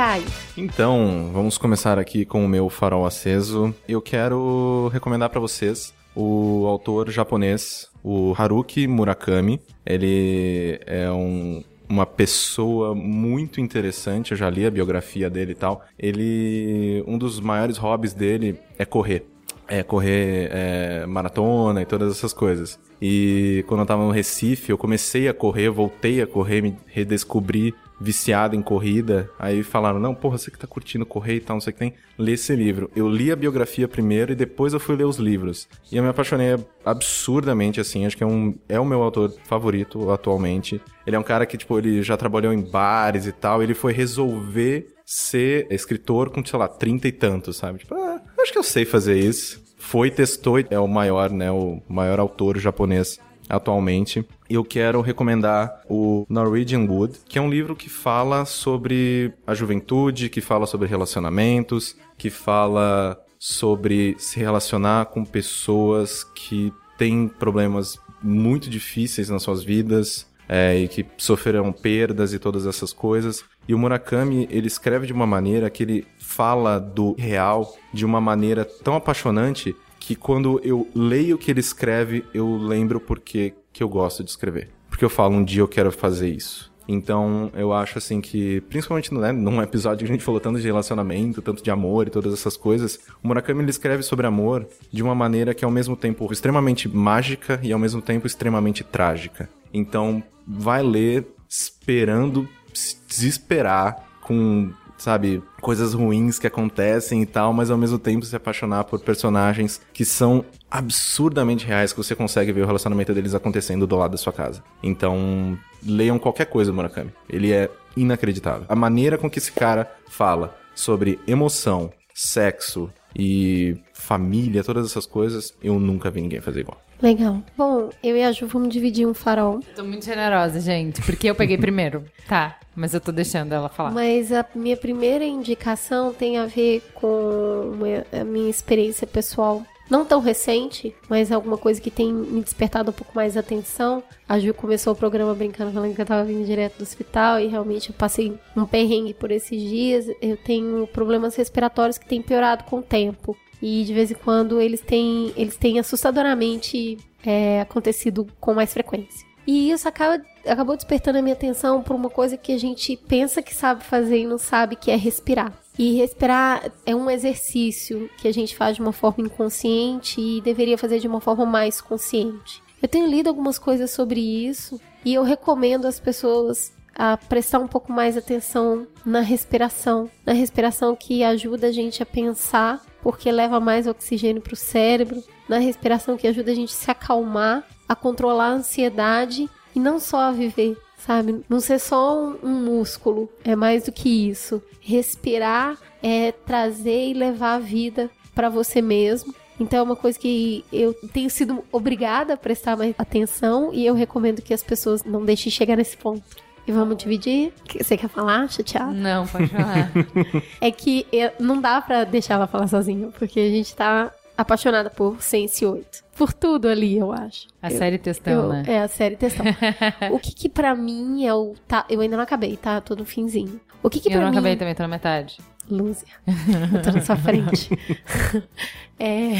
Caio? Então, vamos começar aqui com o meu farol aceso. Eu quero recomendar pra vocês o autor japonês, o Haruki Murakami. Ele é um, uma pessoa muito interessante, eu já li a biografia dele e tal. Ele, um dos maiores hobbies dele é correr. É, correr é, maratona e todas essas coisas. E quando eu tava no Recife, eu comecei a correr, voltei a correr, me redescobri viciado em corrida. Aí falaram, não, porra, você que tá curtindo correr e tal, não sei o que tem, lê esse livro. Eu li a biografia primeiro e depois eu fui ler os livros. E eu me apaixonei absurdamente, assim, acho que é, um, é o meu autor favorito atualmente. Ele é um cara que, tipo, ele já trabalhou em bares e tal, ele foi resolver ser escritor com, sei lá, trinta e tantos, sabe? Tipo, ah, acho que eu sei fazer isso. Foi, testou é o maior, né, o maior autor japonês atualmente. Eu quero recomendar o Norwegian Wood, que é um livro que fala sobre a juventude, que fala sobre relacionamentos, que fala sobre se relacionar com pessoas que têm problemas muito difíceis nas suas vidas é, e que sofreram perdas e todas essas coisas. E o Murakami, ele escreve de uma maneira que ele fala do real de uma maneira tão apaixonante que quando eu leio o que ele escreve, eu lembro porque que eu gosto de escrever. Porque eu falo, um dia eu quero fazer isso. Então, eu acho assim que, principalmente né, num episódio que a gente falou tanto de relacionamento, tanto de amor e todas essas coisas, o Murakami ele escreve sobre amor de uma maneira que é ao mesmo tempo extremamente mágica e ao mesmo tempo extremamente trágica. Então, vai ler esperando se desesperar com, sabe, coisas ruins que acontecem e tal, mas ao mesmo tempo se apaixonar por personagens que são absurdamente reais, que você consegue ver o relacionamento deles acontecendo do lado da sua casa. Então, leiam qualquer coisa do Murakami. Ele é inacreditável. A maneira com que esse cara fala sobre emoção, sexo e família, todas essas coisas, eu nunca vi ninguém fazer igual. Legal. Bom, eu e a Ju vamos dividir um farol. Tô muito generosa, gente, porque eu peguei primeiro. Tá, mas eu tô deixando ela falar. Mas a minha primeira indicação tem a ver com a minha experiência pessoal. Não tão recente, mas alguma coisa que tem me despertado um pouco mais atenção. A Ju começou o programa brincando, falando que eu tava vindo direto do hospital e realmente eu passei um perrengue por esses dias. Eu tenho problemas respiratórios que têm piorado com o tempo. E de vez em quando eles têm, eles têm assustadoramente é, acontecido com mais frequência. E isso acaba, acabou despertando a minha atenção por uma coisa que a gente pensa que sabe fazer e não sabe, que é respirar. E respirar é um exercício que a gente faz de uma forma inconsciente e deveria fazer de uma forma mais consciente. Eu tenho lido algumas coisas sobre isso e eu recomendo às pessoas a prestar um pouco mais atenção na respiração, na respiração que ajuda a gente a pensar, porque leva mais oxigênio para o cérebro, na respiração que ajuda a gente a se acalmar, a controlar a ansiedade e não só a viver, sabe? Não ser só um, um músculo, é mais do que isso. Respirar é trazer e levar a vida para você mesmo. Então é uma coisa que eu tenho sido obrigada a prestar mais atenção e eu recomendo que as pessoas não deixem chegar nesse ponto. E vamos dividir? Você quer falar, chateado? Não, pode falar. É que eu- não dá pra deixar ela falar sozinha, porque a gente tá apaixonada por Sense 8. Por tudo ali, eu acho. A Eu- série Testão, eu- né? É, a série Testão. o que que pra mim é o... Tá, eu ainda não acabei, tá? Tô no finzinho. O que que eu pra não mim... acabei também, tô na metade. Lúcia. Eu tô na sua frente. É,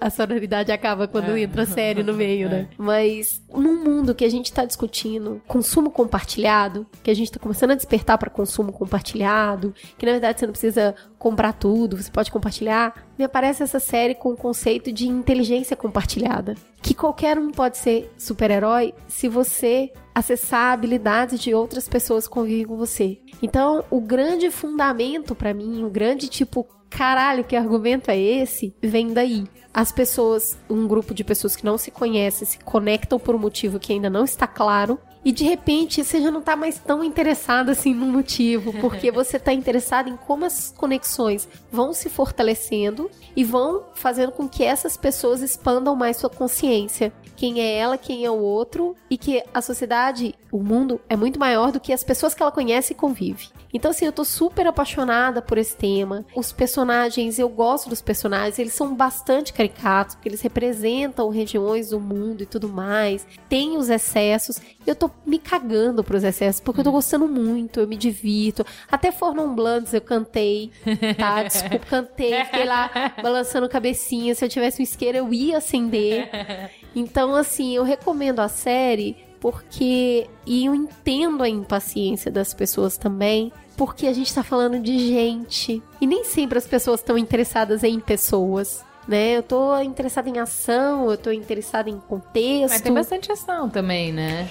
a sonoridade acaba quando É. entra série no meio, né? Mas num mundo que a gente tá discutindo consumo compartilhado, que a gente tá começando a despertar para consumo compartilhado, que na verdade você não precisa comprar tudo, você pode compartilhar, me aparece essa série com o conceito de inteligência compartilhada. Que qualquer um pode ser super-herói se você acessar habilidades de outras pessoas que convivem com você. Então, o grande fundamento pra mim, o grande tipo, caralho, que argumento é esse? Vem daí. As pessoas, um grupo de pessoas que não se conhecem, se conectam por um motivo que ainda não está claro. E de repente você já não tá mais tão interessado assim no motivo, porque você tá interessado em como as conexões vão se fortalecendo e vão fazendo com que essas pessoas expandam mais sua consciência. Quem é ela, quem é o outro, e que a sociedade, o mundo, é muito maior do que as pessoas que ela conhece e convive. Então, assim, eu tô super apaixonada por esse tema. Os personagens, eu gosto dos personagens, eles são bastante caricatos, porque eles representam regiões do mundo e tudo mais. Tem os excessos. Eu tô me cagando pros excessos, porque eu tô gostando muito, eu me divirto. Até Fornon Blunts eu cantei, tá? Desculpa, cantei, fiquei lá balançando cabecinha. Se eu tivesse um isqueiro, eu ia acender. Então, assim, eu recomendo a série porque. E eu entendo a impaciência das pessoas também. Porque a gente tá falando de gente. E nem sempre as pessoas estão interessadas em pessoas. Né? Eu tô interessada em ação, eu tô interessada em contexto. Mas tem bastante ação também, né?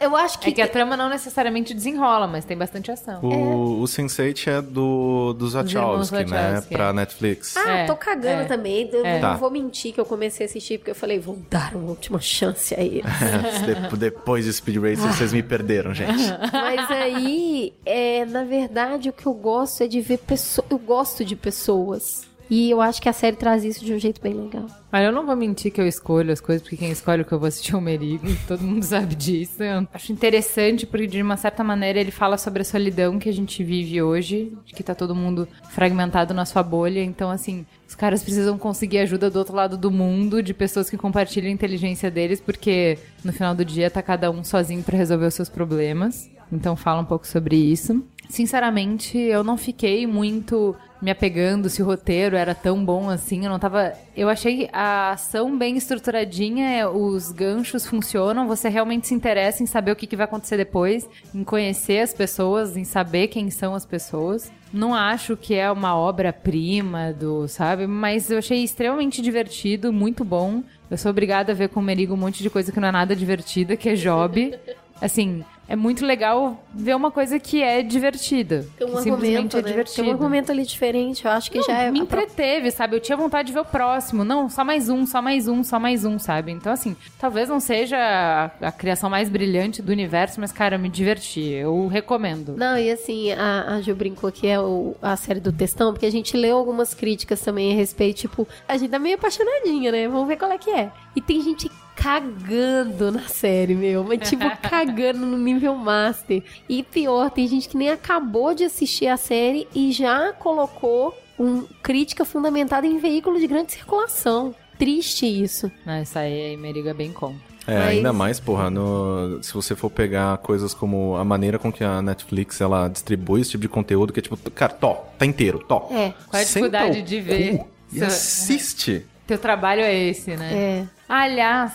Eu acho que. É que a trama não necessariamente desenrola, mas tem bastante ação. O, o Sense8 é do, dos Wachowski, né? Pra é. Netflix. Ah, É, tô cagando é. também. Eu É. não Tá. vou mentir que eu comecei a assistir porque eu falei, vou dar uma última chance a ele. De- Depois de Speed Racer, vocês me perderam, gente. Mas aí, é, na verdade, o que eu gosto é de ver pessoas. Eu gosto de pessoas. E eu acho que a série traz isso de um jeito bem legal. Olha, eu não vou mentir que eu escolho as coisas, porque quem escolhe o que eu vou assistir é o Merigo, todo mundo sabe disso. Eu acho interessante, porque de uma certa maneira ele fala sobre a solidão que a gente vive hoje, de que tá todo mundo fragmentado na sua bolha. Então, assim, os caras precisam conseguir ajuda do outro lado do mundo, de pessoas que compartilham a inteligência deles, porque no final do dia tá cada um sozinho pra resolver os seus problemas. Então fala um pouco sobre isso. Sinceramente, eu não fiquei muito me apegando se o roteiro era tão bom assim. Eu não tava. Eu achei a ação bem estruturadinha, os ganchos funcionam, você realmente se interessa em saber o que, que vai acontecer depois, em conhecer as pessoas, em saber quem são as pessoas. Não acho que é uma obra-prima do, sabe? Mas eu achei extremamente divertido, muito bom. Eu sou obrigada a ver com o Merigo um monte de coisa que não é nada divertida, que é job. Assim, é muito legal ver uma coisa que é divertida. Tem um que simplesmente é né? divertido. Tem um argumento ali diferente, eu acho que Não, já é. me entreteve, sabe? Eu tinha vontade de ver o próximo. Não, só mais um, só mais um, só mais um, sabe? Então, assim, talvez não seja a, a criação mais brilhante do universo, mas, cara, eu me diverti. Eu recomendo. Não, e assim, a, a Gil brincou que é o- a série do textão, porque a gente leu algumas críticas também a respeito, tipo, a gente tá meio apaixonadinha, né? Vamos ver qual é que é. E tem gente cagando na série, meu. Mas, tipo, cagando no nível master. E pior, tem gente que nem acabou de assistir a série e já colocou um crítica fundamentada em veículo de grande circulação. Triste isso. Não, isso aí, aí Merigo é bem com. É, Mas- ainda mais, porra, no- se você for pegar coisas como a maneira com que a Netflix ela distribui esse tipo de conteúdo, que é tipo, cara, tó, tá inteiro, tó. É, Qual é a dificuldade de ver? cu E assiste. Teu trabalho é esse, né? é. Aliás,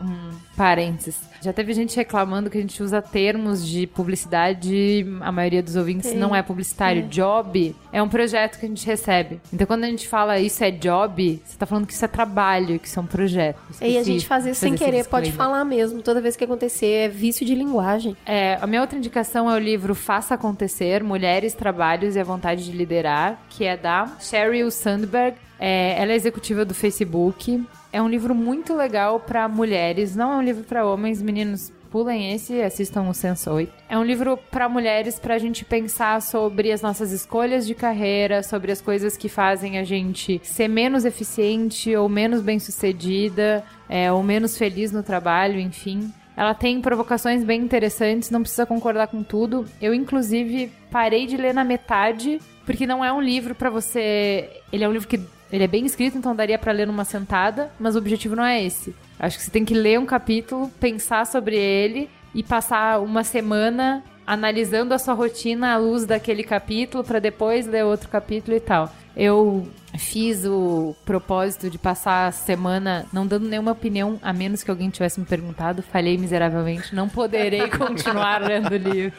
um parênteses. Já teve gente reclamando que a gente usa termos de publicidade, a maioria dos ouvintes Tem. não é publicitário. Job é um projeto que a gente recebe. Então quando a gente fala isso é job, você tá falando que isso é trabalho, que isso é um projeto. E a Esqueci gente fazer isso sem querer, pode falar mesmo. Toda vez que acontecer, é vício de linguagem. É, a minha outra indicação é o livro Faça Acontecer, Mulheres, Trabalhos e a Vontade de Liderar, que é da Sheryl Sandberg. É, ela é executiva do Facebook. É um livro muito legal para mulheres, não é um livro para homens, meninos. Pulem esse e assistam o Sense 8. É um livro para mulheres pra gente pensar sobre as nossas escolhas de carreira, sobre as coisas que fazem a gente ser menos eficiente ou menos bem-sucedida, é, ou menos feliz no trabalho, enfim. Ela tem provocações bem interessantes, não precisa concordar com tudo. Eu, inclusive, parei de ler na metade, porque não é um livro pra você. Ele é um livro que. Ele é bem escrito, então daria pra ler numa sentada, mas o objetivo não é esse. Acho que você tem que ler um capítulo, pensar sobre ele e passar uma semana analisando a sua rotina à luz daquele capítulo pra depois ler outro capítulo e tal. Eu fiz o propósito de passar a semana não dando nenhuma opinião, a menos que alguém tivesse me perguntado. Falhei miseravelmente, não poderei continuar lendo o livro.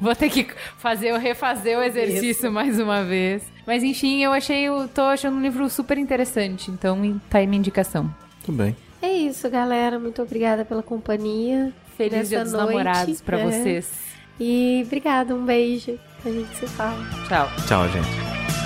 Vou ter que fazer ou refazer o exercício mais uma vez. Mas enfim, eu achei, eu tô achando um livro super interessante, então tá aí minha indicação. Tudo bem. É isso, galera. Muito obrigada pela companhia. Feliz Dia dos noite. Namorados pra É. vocês. E obrigada, um beijo. A gente se fala. Tchau. Tchau, gente.